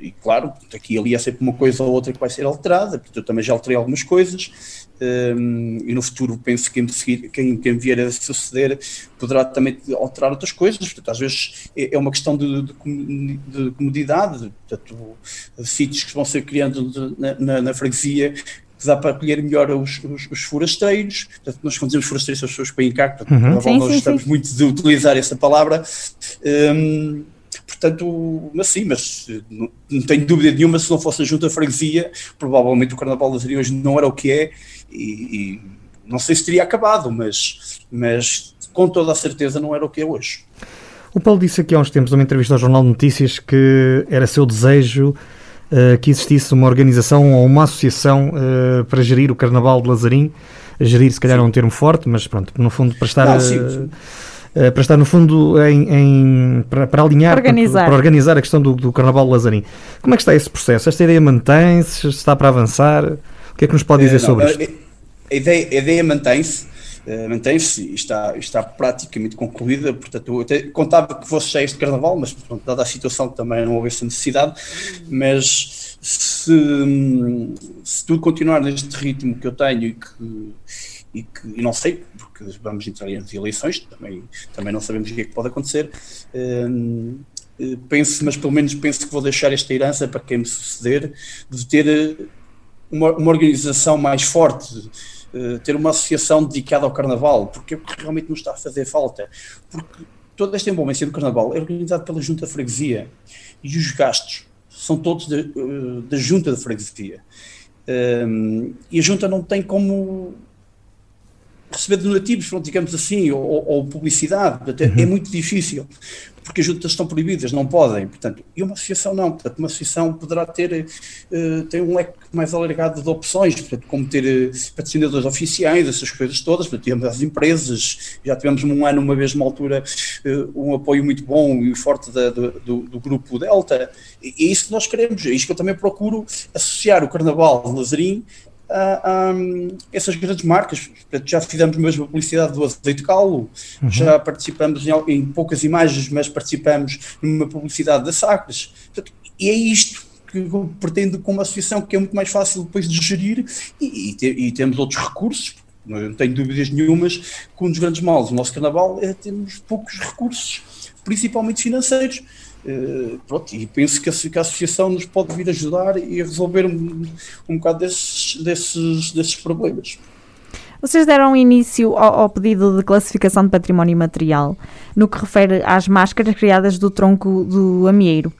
e claro, aqui ali é sempre uma coisa ou outra que vai ser alterada, porque eu também já alterei algumas coisas um, e no futuro penso que quem, quem, quem vier a suceder poderá também alterar outras coisas, portanto, às vezes é, é uma questão de, de, de comodidade, portanto, sítios que vão ser criando na, na, na freguesia que dá para acolher melhor os, os, os forasteiros, portanto, nós quando dizemos forasteiros são as pessoas põem cá, portanto, uhum. sim, nós sim, estamos sim. muito de utilizar essa palavra, um, Portanto, mas sim, mas não, não, tenho dúvida nenhuma, se não fosse a junta freguesia, provavelmente o Carnaval das hoje não era o que é e, e, não sei se teria acabado, mas, mas com toda a certeza não era o que é hoje. O Paulo disse aqui há uns tempos, numa entrevista ao Jornal de Notícias, que era seu desejo uh, que existisse uma organização ou uma associação uh, para gerir o Carnaval de Lazarim. Gerir, se calhar, é um termo forte, mas pronto, no fundo, para estar. Não, sim, sim eh, para estar no fundo em, em para, para, alinhar, organizar. Para, para, organizar a questão do, do Carnaval de Lazarim. Como é que está esse processo? Esta ideia mantém-se? Está para avançar? O que é que nos pode dizer Não, sobre isto? A, a ideia, a ideia mantém-se. Uh, mantém-se e está, está praticamente concluída, portanto eu até contava que fosse já este carnaval, mas pronto, dada a situação também não houve essa necessidade, mas se, se tudo continuar neste ritmo que eu tenho e que, e que e não sei, porque vamos entrar em eleições, também, também não sabemos o que é que pode acontecer. Uh, penso, mas pelo menos penso que vou deixar esta herança para quem me suceder, de ter eh, uma, uma organização mais forte, uh, ter uma associação dedicada ao Carnaval, porque é realmente nos está a fazer falta. Porque toda esta envolvência do Carnaval é organizada pela Junta de Freguesia e os gastos são todos da, da Junta de Freguesia. Um, e a Junta não tem como receber donativos, digamos assim, ou, ou publicidade, até, é uhum. é muito difícil, porque as juntas estão proibidas, não podem, portanto, e uma associação não, portanto, uma associação poderá ter, uh, ter um leque mais alargado de opções, portanto, como ter uh, patrocinadores oficiais, essas coisas todas, portanto, temos as empresas, já tivemos um ano, uma vez, uma altura, uh, um apoio muito bom e forte da, do, do, do, grupo Delta, e é isso que nós queremos, é isso que eu também procuro associar o Carnaval de Lazarim a, a, essas grandes marcas. Já fizemos mesmo a publicidade do azeite calo, uhum. já participamos em, em, poucas imagens, mas participamos numa publicidade da Sacres. E é isto que eu pretendo com uma associação que é muito mais fácil depois de gerir e, e, te, e temos outros recursos. Não tenho dúvidas nenhumas que um dos grandes males do nosso carnaval é termos poucos recursos, principalmente financeiros. Uh, pronto, e penso que a, que a, associação nos pode vir ajudar e resolver um, um bocado desses, desses, desses problemas. Vocês deram início ao, ao, pedido de classificação de património imaterial, no que refere às máscaras criadas do tronco do amieiro.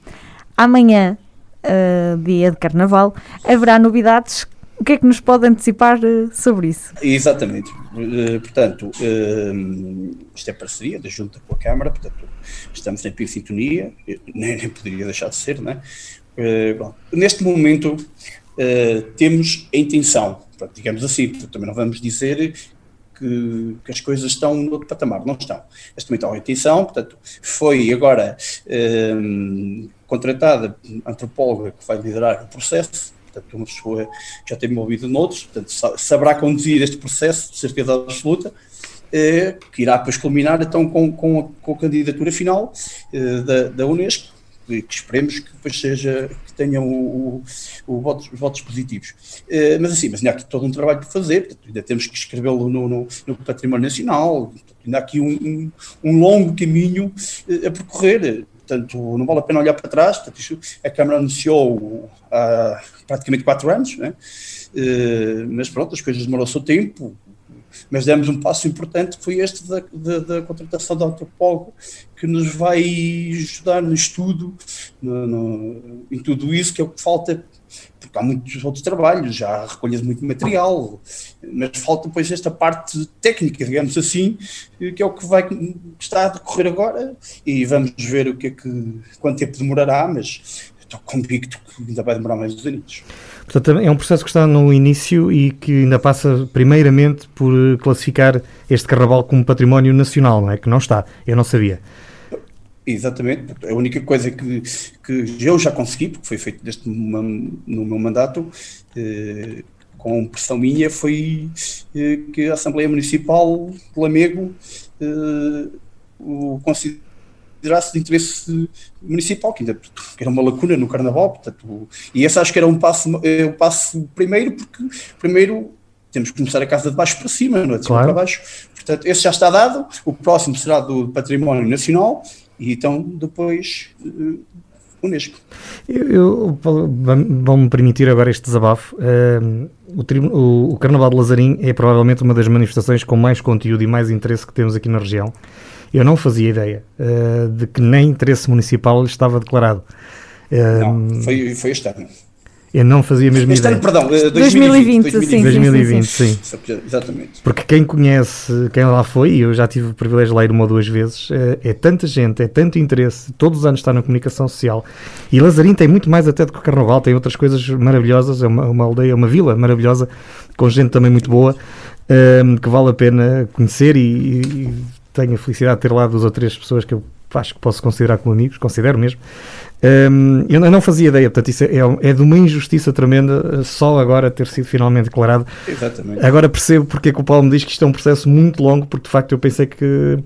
Amanhã, uh, dia de carnaval, haverá novidades o que é que nos pode antecipar uh, sobre isso? Exatamente. Uh, portanto, isto é parceria da Junta com a Câmara, portanto, estamos em pia sintonia, nem, nem, poderia deixar de ser, não é? Bom, neste momento, temos a intenção, portanto, digamos assim, também não vamos dizer que, que, as coisas estão no outro patamar, não estão. Há uma intenção, portanto, foi agora contratada a antropóloga que vai liderar o processo, portanto, uma pessoa já tem envolvido noutros, portanto, saberá conduzir este processo de certeza absoluta, eh, que irá depois culminar então com, com, a, com a candidatura final eh, da, da Unesco, que esperemos que depois seja, que tenham o, o, o votos, os votos positivos. Eh, mas assim, mas ainda há aqui todo um trabalho para fazer, ainda temos que escrevê-lo no, no, no, património nacional, ainda há aqui um, um, um longo caminho a percorrer portanto, não vale a pena olhar para trás. Portanto, a Câmara anunciou há praticamente quatro anos, né? mas pronto, as coisas demoram o seu tempo mas demos um passo importante que foi este da, da, da contratação de antropólogo, que nos vai ajudar no estudo, no, no, em tudo isso, que é o que falta, porque há muitos outros trabalhos, já recolhas muito material, mas falta depois esta parte técnica, digamos assim, que é o que vai estar a decorrer agora, e vamos ver o que é que, quanto tempo demorará, mas estou convicto que ainda vai demorar mais uns anos. Portanto, é um processo que está no início e que ainda passa primeiramente por classificar este carnaval como património nacional, não é? Que não está, eu não sabia. Exatamente, a única coisa que, que eu já consegui, porque foi feito deste, no meu mandato, eh, com pressão minha, foi eh, que a Assembleia Municipal de Lamego eh, o considerou considerasse de interesse municipal, que ainda era uma lacuna no Carnaval, portanto, e esse acho que era um passo, é, um passo primeiro, porque primeiro temos que começar a casa de baixo para cima, não é de cima claro. para baixo, portanto, esse já está dado, o próximo será do Património Nacional, e então depois uh, Unesco. Eu, eu Vão-me permitir agora este desabafo. Uh, o, o, o Carnaval de Lazarim é provavelmente uma das manifestações com mais conteúdo e mais interesse que temos aqui na região. Eu não fazia ideia uh, de que nem interesse municipal estava declarado. Uh, não, foi, foi este ano. Eu não fazia mesmo este ideia. Ano, perdão, 2020, 2020, 2020, sim, 2020 sim, sim. sim. Exatamente. Porque quem conhece, quem lá foi, e eu já tive o privilégio de lá ir uma ou duas vezes, é, é, tanta gente, é tanto interesse, todos os anos está na comunicação social. E Lazarim tem muito mais até do que o Carnaval, tem outras coisas maravilhosas, é uma, uma aldeia, uma vila maravilhosa, com gente também muito boa, um, que vale a pena conhecer e, e tenho a felicidade de ter lá duas ou três pessoas que eu acho que posso considerar como amigos, considero mesmo. Um, eu não fazia ideia, portanto, isso é, é, de uma injustiça tremenda só agora ter sido finalmente declarado. Exatamente. Agora percebo porque é que o Paulo me diz que isto é um processo muito longo, porque de facto eu pensei que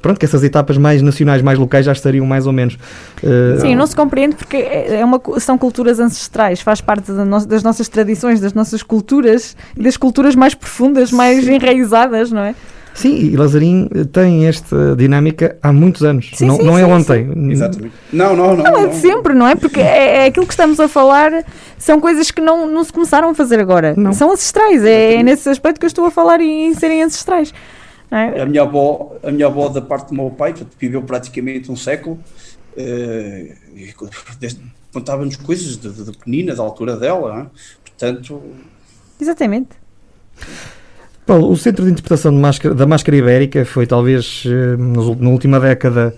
pronto, que essas etapas mais nacionais, mais locais já estariam mais ou menos. Uh, Sim, não se compreende porque é, é uma, são culturas ancestrais, faz parte da no, das nossas tradições, das nossas culturas e das culturas mais profundas, mais enraizadas, não é? Sim, e Lazarim tem esta dinâmica há muitos anos, sim, não, sim, não é sim, ontem. Exatamente. Não, não, não. Não, é de sempre, não é? Porque é, é, aquilo que estamos a falar, são coisas que não, não se começaram a fazer agora. Não. São ancestrais, é, é, nesse aspecto que eu estou a falar em, em serem ancestrais. É? A, minha avó, a minha avó, da parte do meu pai, que viveu praticamente um século, eh, contava-nos coisas de, de, de penina, da altura dela, é? portanto. Exatamente. Paulo, o Centro de Interpretação de máscara, da Máscara Ibérica foi talvez eh, na última década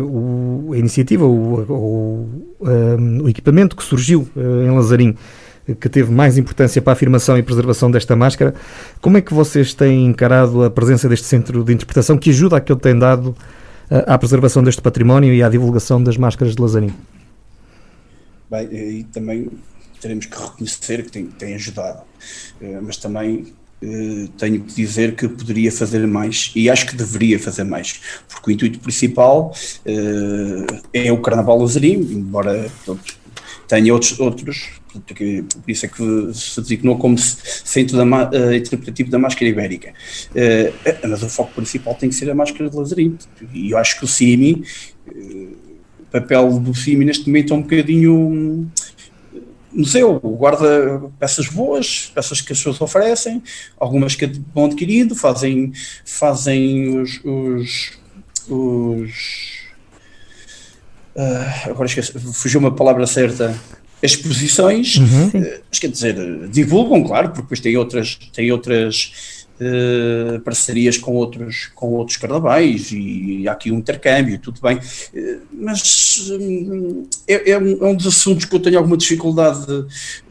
o, a iniciativa, o, o, o, equipamento que surgiu em Lazarim que teve mais importância para a afirmação e preservação desta máscara. Como é que vocês têm encarado a presença deste centro de interpretação que ajuda a que ele tem dado à preservação deste património e à divulgação das máscaras de Lazarim? Bem, e também teremos que reconhecer que tem, tem ajudado, uh, mas também uh, tenho que dizer que poderia fazer mais e acho que deveria fazer mais, porque o intuito principal uh, é o Carnaval Lazarim, embora tenha outros, outros por isso é que se designou como centro da, uh, interpretativo da máscara ibérica. Uh, mas o foco principal tem que ser a máscara de Lazarim. E eu acho que o CIMI, uh, o papel do CIMI neste momento é um bocadinho museu guarda peças boas, peças que as pessoas oferecem, algumas que vão adquirindo, fazem, fazem os, os, os uh, agora esqueci, fugiu uma palavra certa, exposições, uhum. uh, mas quer dizer, divulgam, claro, porque depois tem outras, tem outras Uh, parcerias com outros, com outros carnavais e, há aqui um intercâmbio, tudo bem, uh, mas uh, é, é, um, é, um, dos assuntos que eu tenho alguma dificuldade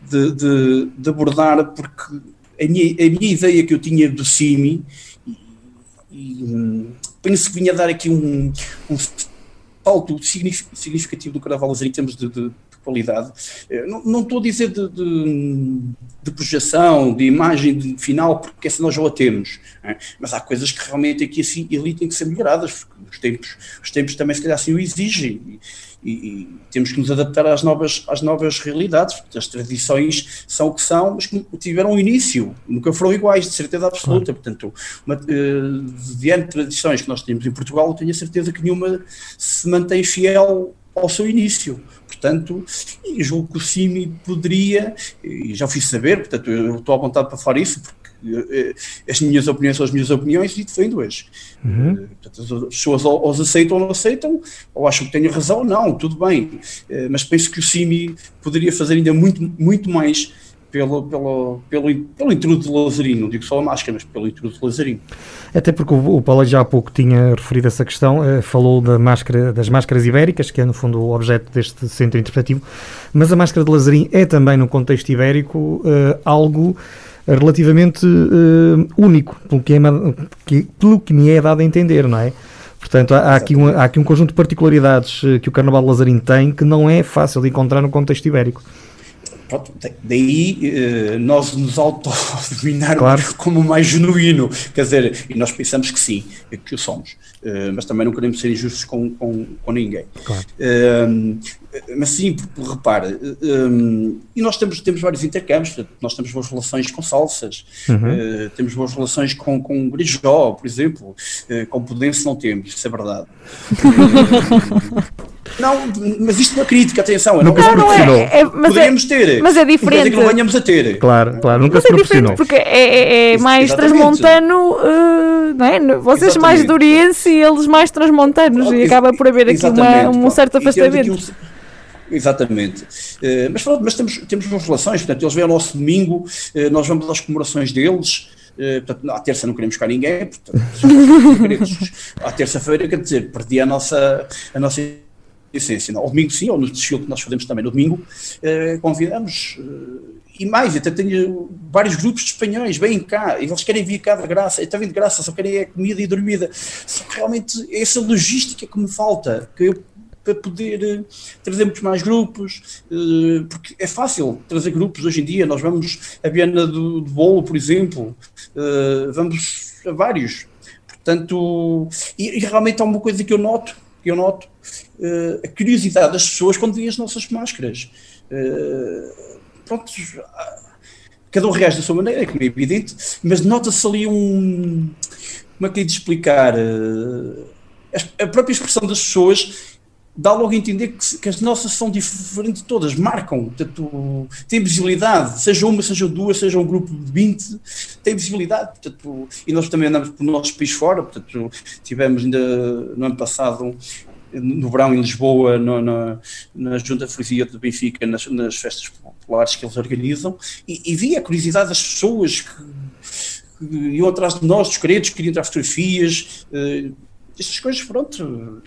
de, de, de, abordar, porque a minha, a minha ideia que eu tinha do CIMI, e, e penso que vinha dar aqui um, um salto significativo do carnaval em termos de, de qualidade. Não, não estou a dizer de, de, de, projeção, de imagem de final, porque essa nós já a temos. É? Mas há coisas que realmente aqui assim, ali têm que ser melhoradas, porque os tempos, os tempos também se calhar assim o exigem e, e, temos que nos adaptar às novas, às novas realidades. As tradições são o que são, mas que tiveram um início, nunca foram iguais, de certeza absoluta. Portanto, uma, uh, diante de tradições que nós temos em Portugal, eu tenho a certeza que nenhuma se mantém fiel ao seu início. Portanto, julgo que o CIMI poderia, e já fiz saber, portanto, eu estou à vontade para falar isso, porque eh, as minhas opiniões são as minhas opiniões e defendo-as. Uhum. Eh, portanto, as pessoas ou as aceitam ou não aceitam, ou acham que tenho razão, não, tudo bem. Eh, mas penso que o CIMI poderia fazer ainda muito, muito mais pelo, pelo, pelo, pelo intrudo Lazarino, não digo só a máscara, mas pelo intrudo Lazarino. Até porque o, o Paulo já há pouco tinha referido essa questão, falou da máscara, das máscaras ibéricas, que é no fundo o objeto deste centro interpretativo, mas a máscara de Lazarim é também no contexto ibérico algo relativamente uh, único, pelo que, é, que, pelo que me é dado a entender, não é? Portanto, há, há aqui, um, há aqui um conjunto de particularidades eh, que o Carnaval Lazarino tem que não é fácil de encontrar no contexto ibérico. Pronto, daí eh, nós nos autodominarmos claro. como mais genuíno, quer dizer, e nós pensamos que sim, que o somos, eh, mas também não queremos ser injustos com, com, com ninguém. Claro. Eh, mas sim, repare, e nós temos, temos vários intercâmbios, nós temos boas relações com salsas, uhum. temos boas relações com, com Grijó, por exemplo, com Pudense não temos, isso é verdade. Não, mas isto é uma crítica, atenção, nunca não, se proporcionou. É, é, Poderíamos é, ter. Mas é diferente. que não venhamos a ter. Claro, claro, nunca mas se é proporcionou. Porque é, é, é mais transmontano, uh, não é? Vocês Exatamente. mais duriense e eles mais transmontanos, e acaba por haver aqui uma, um certo afastamento. Exatamente. Uh, mas mas temos, temos boas relações, portanto, eles vêm ao nosso domingo, uh, nós vamos às comemorações deles. Uh, portanto, à terça não queremos cá ninguém, portanto, à terça-feira, quer dizer, perdi a nossa, a nossa essência. Ao domingo, sim, ou no desfile que nós fazemos também no domingo, eh, convidamos. Eh, e mais, até tenho vários grupos de espanhóis, vêm cá, e eles querem vir cá de graça, está vindo de graça, só querem é comida e dormida. Só que realmente é essa logística que me falta, que eu para poder uh, trazer muitos mais grupos, uh, porque é fácil trazer grupos hoje em dia. Nós vamos a Viana do, do Bolo, por exemplo, uh, vamos a vários. Portanto, e, e, realmente há uma coisa que eu noto, que eu noto, uh, a curiosidade das pessoas quando veem as nossas máscaras. Uh, pronto, cada um reage da sua maneira, como é evidente, mas nota-se ali um. Como é que é de explicar? Uh, a própria expressão das pessoas dá logo a entender que, que, as nossas são diferentes todas, marcam, portanto, têm visibilidade, seja uma, seja duas, seja um grupo de 20, tem visibilidade, portanto, e nós também andamos por nossos país fora, portanto, tivemos ainda no ano passado no verão em Lisboa, no, na, na Junta Freguesia de Benfica, nas, nas, festas populares que eles organizam, e, e vi a curiosidade das pessoas que, que iam atrás de nós, dos queridos, queriam tirar fotografias, uh, estas coisas, pronto.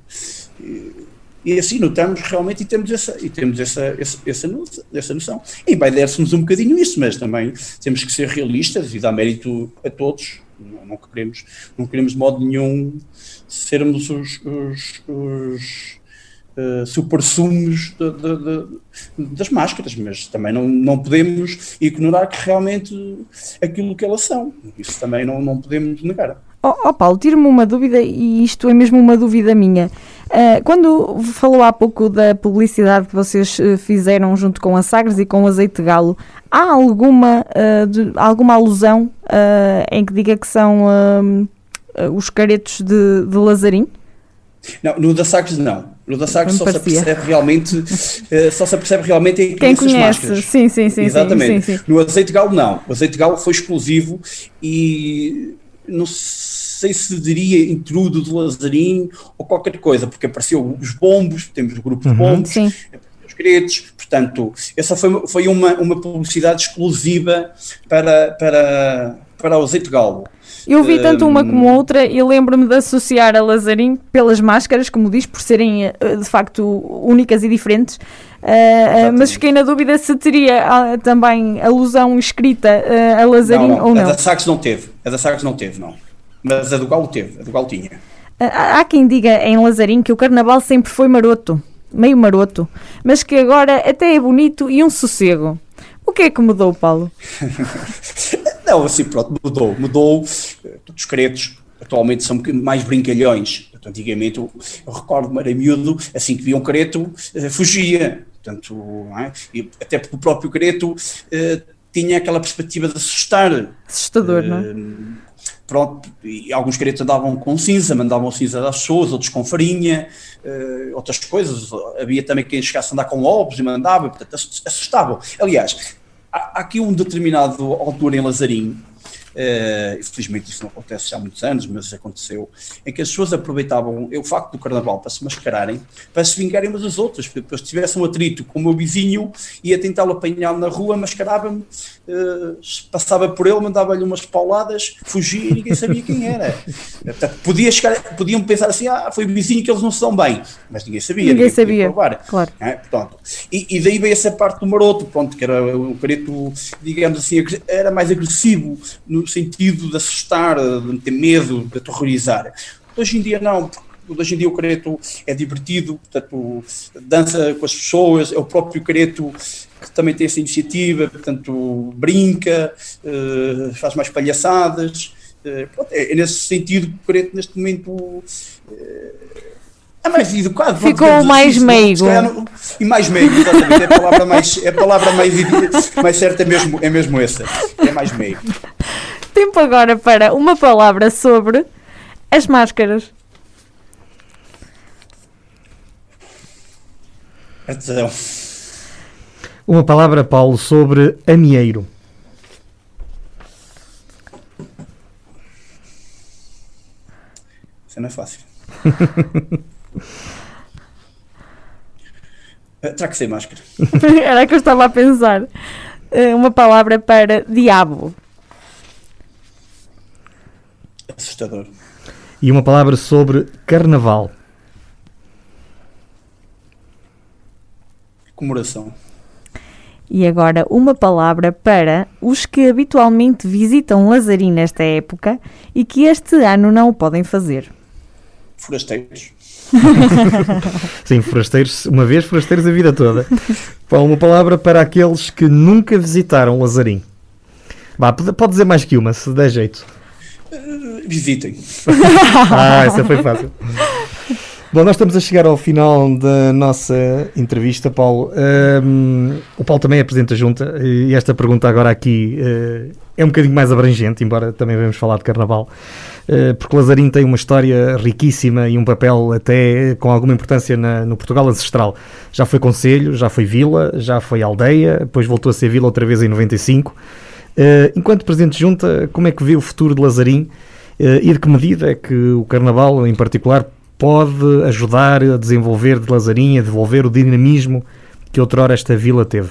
E, e assim notamos realmente e temos essa, e temos essa, essa, essa, essa noção. E vai dar-se-nos um bocadinho isso, mas também temos que ser realistas e dar mérito a todos. Não, não queremos, não queremos de modo nenhum sermos os, os, os uh, supersumos de, de, de, das máscaras, mas também não, não podemos ignorar que realmente aquilo que elas são. Isso também não, não podemos negar. Oh, oh Paulo, tiro-me uma dúvida e isto é mesmo uma dúvida minha. Uh, quando falou há pouco da publicidade que vocês uh, fizeram junto com a Sagres e com o Azeite Galo, há alguma, uh, de, alguma alusão em que diga que são os caretos de, de Lazarim? Não, no da Sagres não. No da Sagres só se percebe realmente, uh, só se percebe realmente em quem conhece. Máscaras. Sim, sim, sim. Exatamente. Sim, sim. No azeite galo não. O azeite galo foi exclusivo e não sei se diria intrudo de Lazarim ou qualquer coisa, porque apareceu os bombos, temos o grupo de uhum. bombos, sim. os gretos, portanto, essa foi, foi uma, uma publicidade exclusiva para, para, para o azeite galo. Eu vi tanto uma como outra e lembro-me de associar a Lazarim pelas máscaras, como diz, por serem eh, de facto únicas e diferentes. Uh, mas fiquei na dúvida se teria uh, também alusão escrita uh, a Lazarim não, não. ou não. A da Sagres não teve, a da Sagres não teve, não. Mas a do Galo teve, a do Galo tinha. Há quem diga em Lazarim que o carnaval sempre foi maroto. meio maroto, mas que agora até é bonito e um sossego. O que é que mudou, Paulo? Não, assim, pronto, mudou. Mudou. Todos os caretos atualmente são mais brincalhões. Antigamente, eu, eu recordo-me, era miúdo, assim que via um careto, uh, fugia. Portanto, é? até porque o próprio careto uh, tinha aquela perspectiva de assustar. Assustador, não é? Pronto, e alguns caretos andavam com cinza, mandavam cinza das pessoas, outros com farinha, outras coisas. Havia também quem chegasse a andar com ovos e mandava, portanto, assustavam. Aliás, há, há aqui um determinado autor em Lazarinho, Uh, infelizmente isso não acontece há muitos anos, mas aconteceu, em que as pessoas aproveitavam o facto do carnaval para se mascararem, para se vingarem umas das outras, porque depois tivesse um atrito com o meu vizinho, ia tentá-lo apanhar na rua, mascarava-me, uh, passava por ele, mandava-lhe umas pauladas, fugia e ninguém sabia quem era. Podia chegar, podiam pensar assim, ah, foi o vizinho que eles não se dão bem, mas ninguém sabia. Ninguém, ninguém sabia, claro. É, portanto, e, e, daí veio essa parte do maroto, pronto, que era um careto, digamos assim, era mais agressivo, no, no sentido de assustar, de ter medo, de aterrorizar. Hoje em dia não, hoje em dia o careto é divertido, portanto, dança com as pessoas, é o próprio careto que também tem essa iniciativa, portanto, brinca, uh, faz mais palhaçadas. Pronto, é, é, nesse sentido que o careto neste momento uh, é mais educado. Ficou mais assim, meigo. E mais meigo, exatamente. É a palavra mais, é a palavra mais, mais certa é mesmo, é mesmo essa. É mais meigo. Tempo agora para uma palavra sobre as máscaras. Atenção. Uma palavra, Paulo, sobre amieiro. Isso não é fácil. Terá que ser máscara. Era que eu estava a pensar. Eh, uma palavra para diabo. Assustador. E uma palavra sobre carnaval. Comemoração. E agora uma palavra para os que habitualmente visitam Lazarim nesta época e que este ano não o podem fazer. Forasteiros. Sim, forasteiros, uma vez forasteiros a vida toda. uma palavra para aqueles que nunca visitaram Lazarim. Vá, pode dizer mais que uma, se der jeito. Uh, visitem. ah, essa foi fácil. Bom, nós estamos a chegar ao final da nossa entrevista, Paulo. Um, o Paulo também é Presidente da Junta e esta pergunta agora aqui uh, é um bocadinho mais abrangente, embora também vamos falar de Carnaval, porque Lazarim tem uma história riquíssima e um papel até com alguma importância na, no Portugal ancestral. Já foi Conselho, já foi Vila, já foi Aldeia, depois voltou a ser Vila outra vez em 95. Uh, enquanto Presidente de Junta, como é que vê o futuro de Lazarim e de que medida é que o Carnaval, em particular, pode ajudar a desenvolver de Lazarim, a devolver o dinamismo que outrora esta vila teve?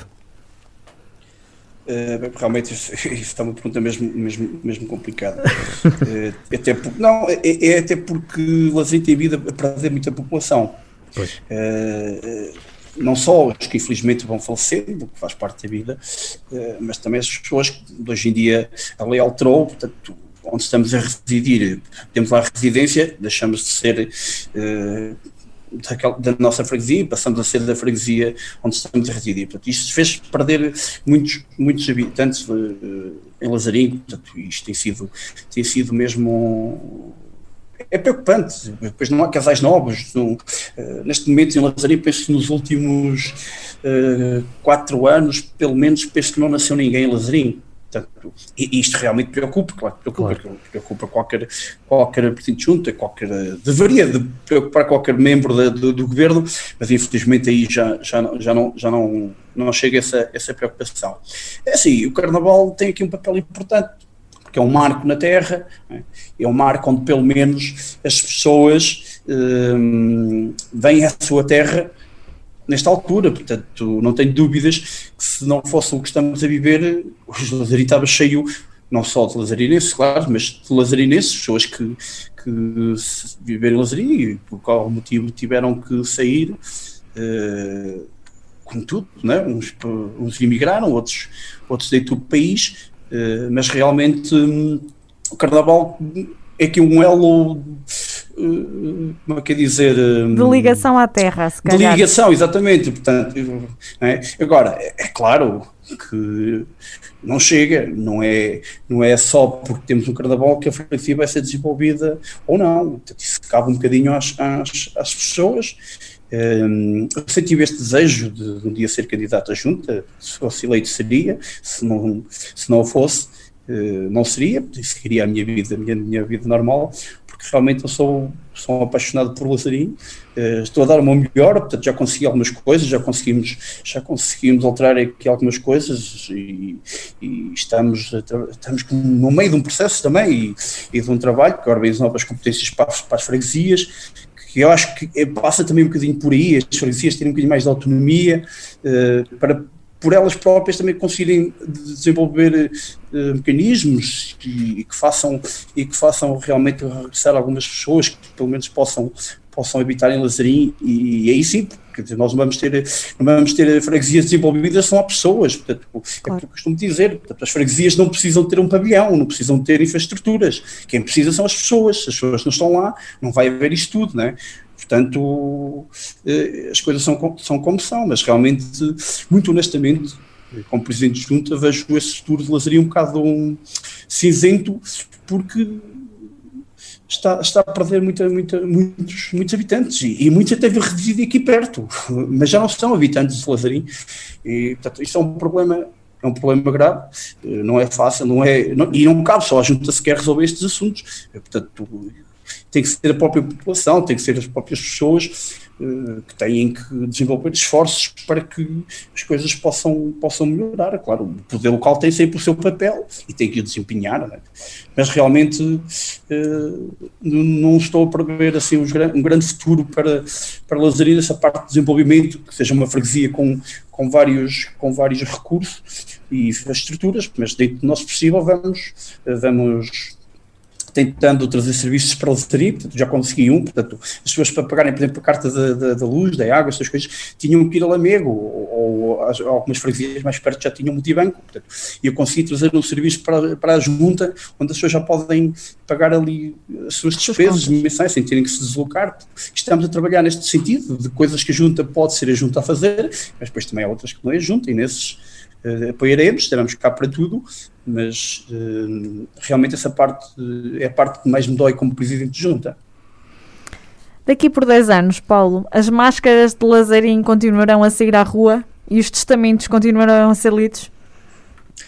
Uh, realmente isso, isso é uma pergunta mesmo, mesmo, mesmo complicada. uh, até porque, não, é, é, até porque Lazarim tem vida a perder muita população. Uh, não só os que infelizmente vão falecendo, que faz parte da vida, mas também as pessoas que hoje em dia a lei alterou, portanto onde estamos a residir, temos lá residência, deixamos de ser daquela, da nossa freguesia, passamos a ser da freguesia onde estamos a residir. Portanto, isto fez perder muitos, muitos habitantes uh, em Lazarim, portanto, isto tem sido, tem sido mesmo é preocupante, depois não há casais novos. uh, neste momento em Lazarim, penso que nos últimos uh, quatro anos, pelo menos, penso que não nasceu ninguém em Lazarim. Portanto, e isto realmente preocupa, claro que preocupa, claro. preocupa qualquer, qualquer presidente junta, qualquer, deveria de preocupar qualquer membro de, do, do, governo, mas infelizmente aí já, já, já, não, já não, não chega essa, essa preocupação. É assim, o Carnaval tem aqui um papel importante, porque é um marco na Terra, é? é um marco onde pelo menos as pessoas hum, vêm à sua terra nesta altura, portanto, não tenho dúvidas que se não fosse o que estamos a viver, o Lazarim estava cheio, não só de lazarinenses, claro, mas de lazarinenses, pessoas que, que viveram em e por qual motivo tiveram que sair, uh, como tudo, né? uns, uns emigraram, outros, outros deitam o país, uh, mas realmente um, o Carnaval é que um elo como é que é dizer? De ligação à terra, se calhar. De ligação, exatamente. Portanto, é? Agora, é claro que não chega, não é, não é só porque temos um carnaval que a freguesia vai ser desenvolvida ou não. Isso cabe um bocadinho às, às, às pessoas. Um, eu sempre tive este desejo de, de, um dia ser candidato à junta, se fosse eleito seria, se não, se não fosse, uh, não seria, seguiria a minha vida, a minha, minha vida normal, realmente eu sou, sou apaixonado por Lazarim, uh, estou a dar o meu melhor, portanto já consegui algumas coisas, já conseguimos, já conseguimos alterar aqui algumas coisas e, e estamos, estamos no meio de um processo também e, e de um trabalho que organiza novas competências para, para as freguesias, que eu acho que passa também um bocadinho por aí, as freguesias terem um bocadinho mais de autonomia uh, para por elas próprias também conseguirem desenvolver uh, mecanismos e, e, que façam e que façam realmente regressar algumas pessoas que pelo menos possam possam habitar em Lazarim e, e aí sim dizer, nós não vamos ter não vamos ter freguesias desenvolvidas são há pessoas portanto, claro. é o que eu costumo dizer portanto, as freguesias não precisam ter um pavilhão não precisam ter infraestruturas quem precisa são as pessoas as pessoas não estão lá não vai haver isto tudo não é? Portanto, eh, as coisas são, são como são, mas realmente, muito honestamente, como Presidente de Junta, vejo esse futuro de Lazaria um bocado um cinzento, porque está, está a perder muita, muita, muitos, muitos habitantes e, e muitos até residem aqui perto, mas já não são habitantes de Lazarim. E, portanto, isso é um problema é um problema grave, eh, não é fácil, não é, não, e não cabe só a junta sequer resolver estes assuntos. Portanto, tem que ser a própria população, tem que ser as próprias pessoas uh, que têm que desenvolver esforços para que as coisas possam, possam melhorar. Claro, o poder local tem sempre o seu papel e tem que o desempenhar, é? mas realmente uh, não estou a prever assim, um grande futuro para, para Lazarim essa parte de desenvolvimento, que seja uma freguesia com, com, vários, com vários recursos e estruturas, mas dentro do nosso possível vamos, vamos tentando trazer serviços para o lotaria, portanto, já consegui um, portanto, as pessoas para pagarem, por exemplo, a carta da, da, luz, da água, essas coisas, tinham que ir a Lamego, ou, ou as, algumas freguesias mais perto já tinham multibanco, portanto, e eu consegui trazer um serviço para, para a junta, onde as pessoas já podem pagar ali as suas despesas mensais, sem terem que se deslocar. Estamos a trabalhar neste sentido, de coisas que a junta pode ser a junta a fazer, mas depois também há outras que não é a junta, e nesses uh, apoiaremos, estaremos cá para tudo, mas uh, realmente essa parte uh, é a parte que mais me dói como presidente de junta. Daqui por 10 anos, Paulo, as máscaras de Lazarim continuarão a sair à rua e os testamentos continuarão a ser lidos?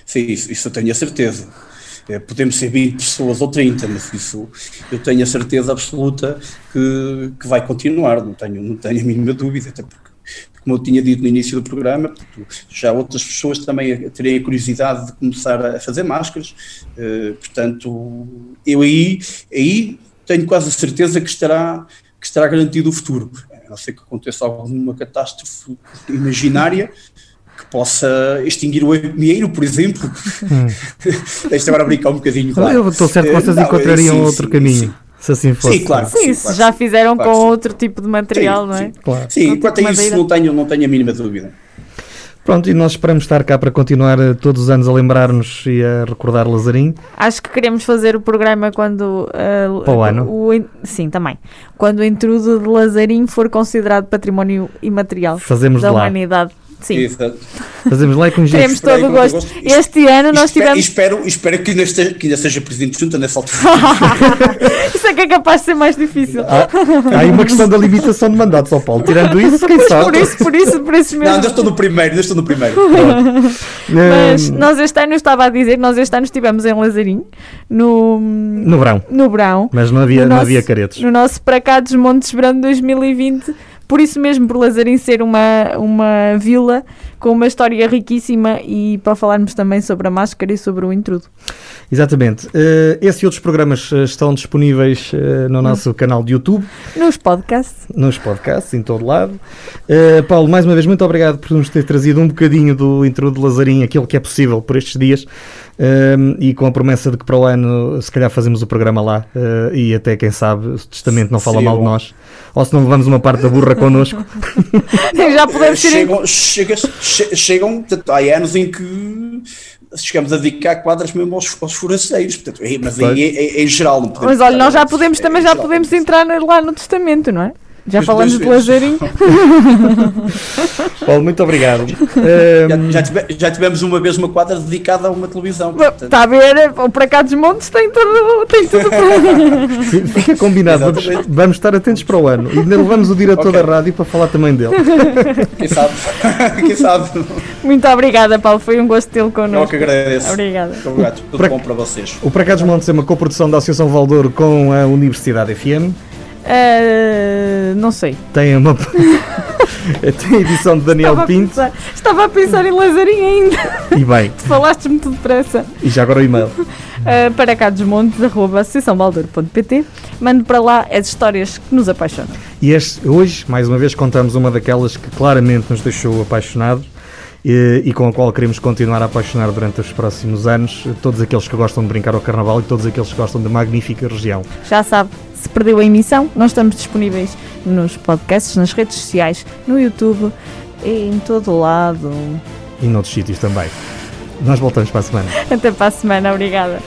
Sim, isso, isso eu tenho a certeza. Podemos ser 20 pessoas ou 30, mas isso eu tenho a certeza absoluta que, que vai continuar, não tenho, não tenho a mínima dúvida, até porque como eu tinha dito no início do programa, já outras pessoas também terem a curiosidade de começar a fazer máscaras, uh, portanto, eu aí, aí tenho quase a certeza que estará, que estará garantido o futuro, a não ser que aconteça alguma catástrofe imaginária, que possa extinguir o dinheiro, por exemplo. Hum. Deixa agora brincar um bocadinho. Claro. Eu estou certo que vocês uh, encontrariam sim, outro sim, caminho. Sim se assim fosse. Sim, claro. Sim, sim, já fizeram claro, com sim. outro tipo de material, sim, não é? Sim, claro. sim quanto a isso não tenho, não tenho a mínima dúvida. Pronto, e nós esperamos estar cá para continuar eh, todos os anos a lembrar-nos e a recordar Lazarim. Acho que queremos fazer o programa quando. Uh, para o ano? O, sim, também. Quando o intrudo de Lazarim for considerado património imaterial Fazemos da lá. humanidade. Sim. Exato. Fazemos lá com Temos todo o gosto. gosto. Este ano nós espero, tivemos. Espero, espero que, ainda esteja, que ainda seja presidente de junta nessa altura. isso é que é capaz de ser mais difícil. Há, há aí uma questão da limitação de mandatos ao Paulo. Tirando isso, quem sabe? Por isso, por isso, por isso mesmo. Não, ainda estou no primeiro, ainda estou no primeiro. Mas nós este ano, eu estava a dizer, nós este ano estivemos em Lazarim, no. No verão. No verão. Mas não havia, não nosso, havia caretos. No nosso Para Cá dos Montes Brando 2020 por isso mesmo, por Lazarim ser uma, uma vila com uma história riquíssima e para falarmos também sobre a máscara e sobre o intrudo. Exatamente. Uh, esse e outros programas uh, estão disponíveis uh, no nosso no, canal de YouTube. Nos podcasts. Nos podcasts, em todo lado. Paulo, mais uma vez, muito obrigado por nos ter trazido um bocadinho do intrudo de Lazarim, aquilo que é possível por estes dias. Um, e com a promessa de que para o ano se calhar fazemos o programa lá uh, e até quem sabe o testamento não fala Sim, mal bom. de nós ou se não levamos uma parte da burra connosco já podemos chegam, chega, chegam há anos em que chegamos a dedicar quadras mesmo aos, aos forasteiros, portanto, é, mas em, em, em, geral não podemos. Mas olha, nós já podemos, também já podemos entrar lá no testamento, não é? Já falamos de Lazarinho. Paulo, muito obrigado. Já, já, tive, já, tivemos uma vez uma quadra dedicada a uma televisão. Está a ver? O Para Cá dos Montes tem tudo, tem tudo. Fica combinado. Vamos, vamos, estar atentos para o ano. E ainda levamos o diretor okay. da rádio para falar também dele. Quem sabe? Quem sabe? Muito obrigada, Paulo. Foi um gosto tê-lo connosco. Eu que agradeço. Obrigada. Muito obrigado. Tudo para, bom para vocês. O Para Cá dos Montes é uma coprodução da Associação Valdouro com a Universidade FM. Uh, não sei. Tem uma. Tem a edição de Daniel estava Pinto. A pensar, estava a pensar em Lazarinho ainda. E bem. Falaste muito depressa. E já agora o e-mail. Uh, para cá dos montes, arroba associaçãobaldur.pt. Mande para lá as histórias que nos apaixonam. E este, hoje, mais uma vez, contamos uma daquelas que claramente nos deixou apaixonados e, e, com a qual queremos continuar a apaixonar durante os próximos anos todos aqueles que gostam de brincar ao Carnaval e todos aqueles que gostam da magnífica região. Já sabe, se perdeu a emissão, nós estamos disponíveis nos podcasts, nas redes sociais, no YouTube, em todo lado. E noutros sítios também. Nós voltamos para a semana. Até para a semana, obrigada.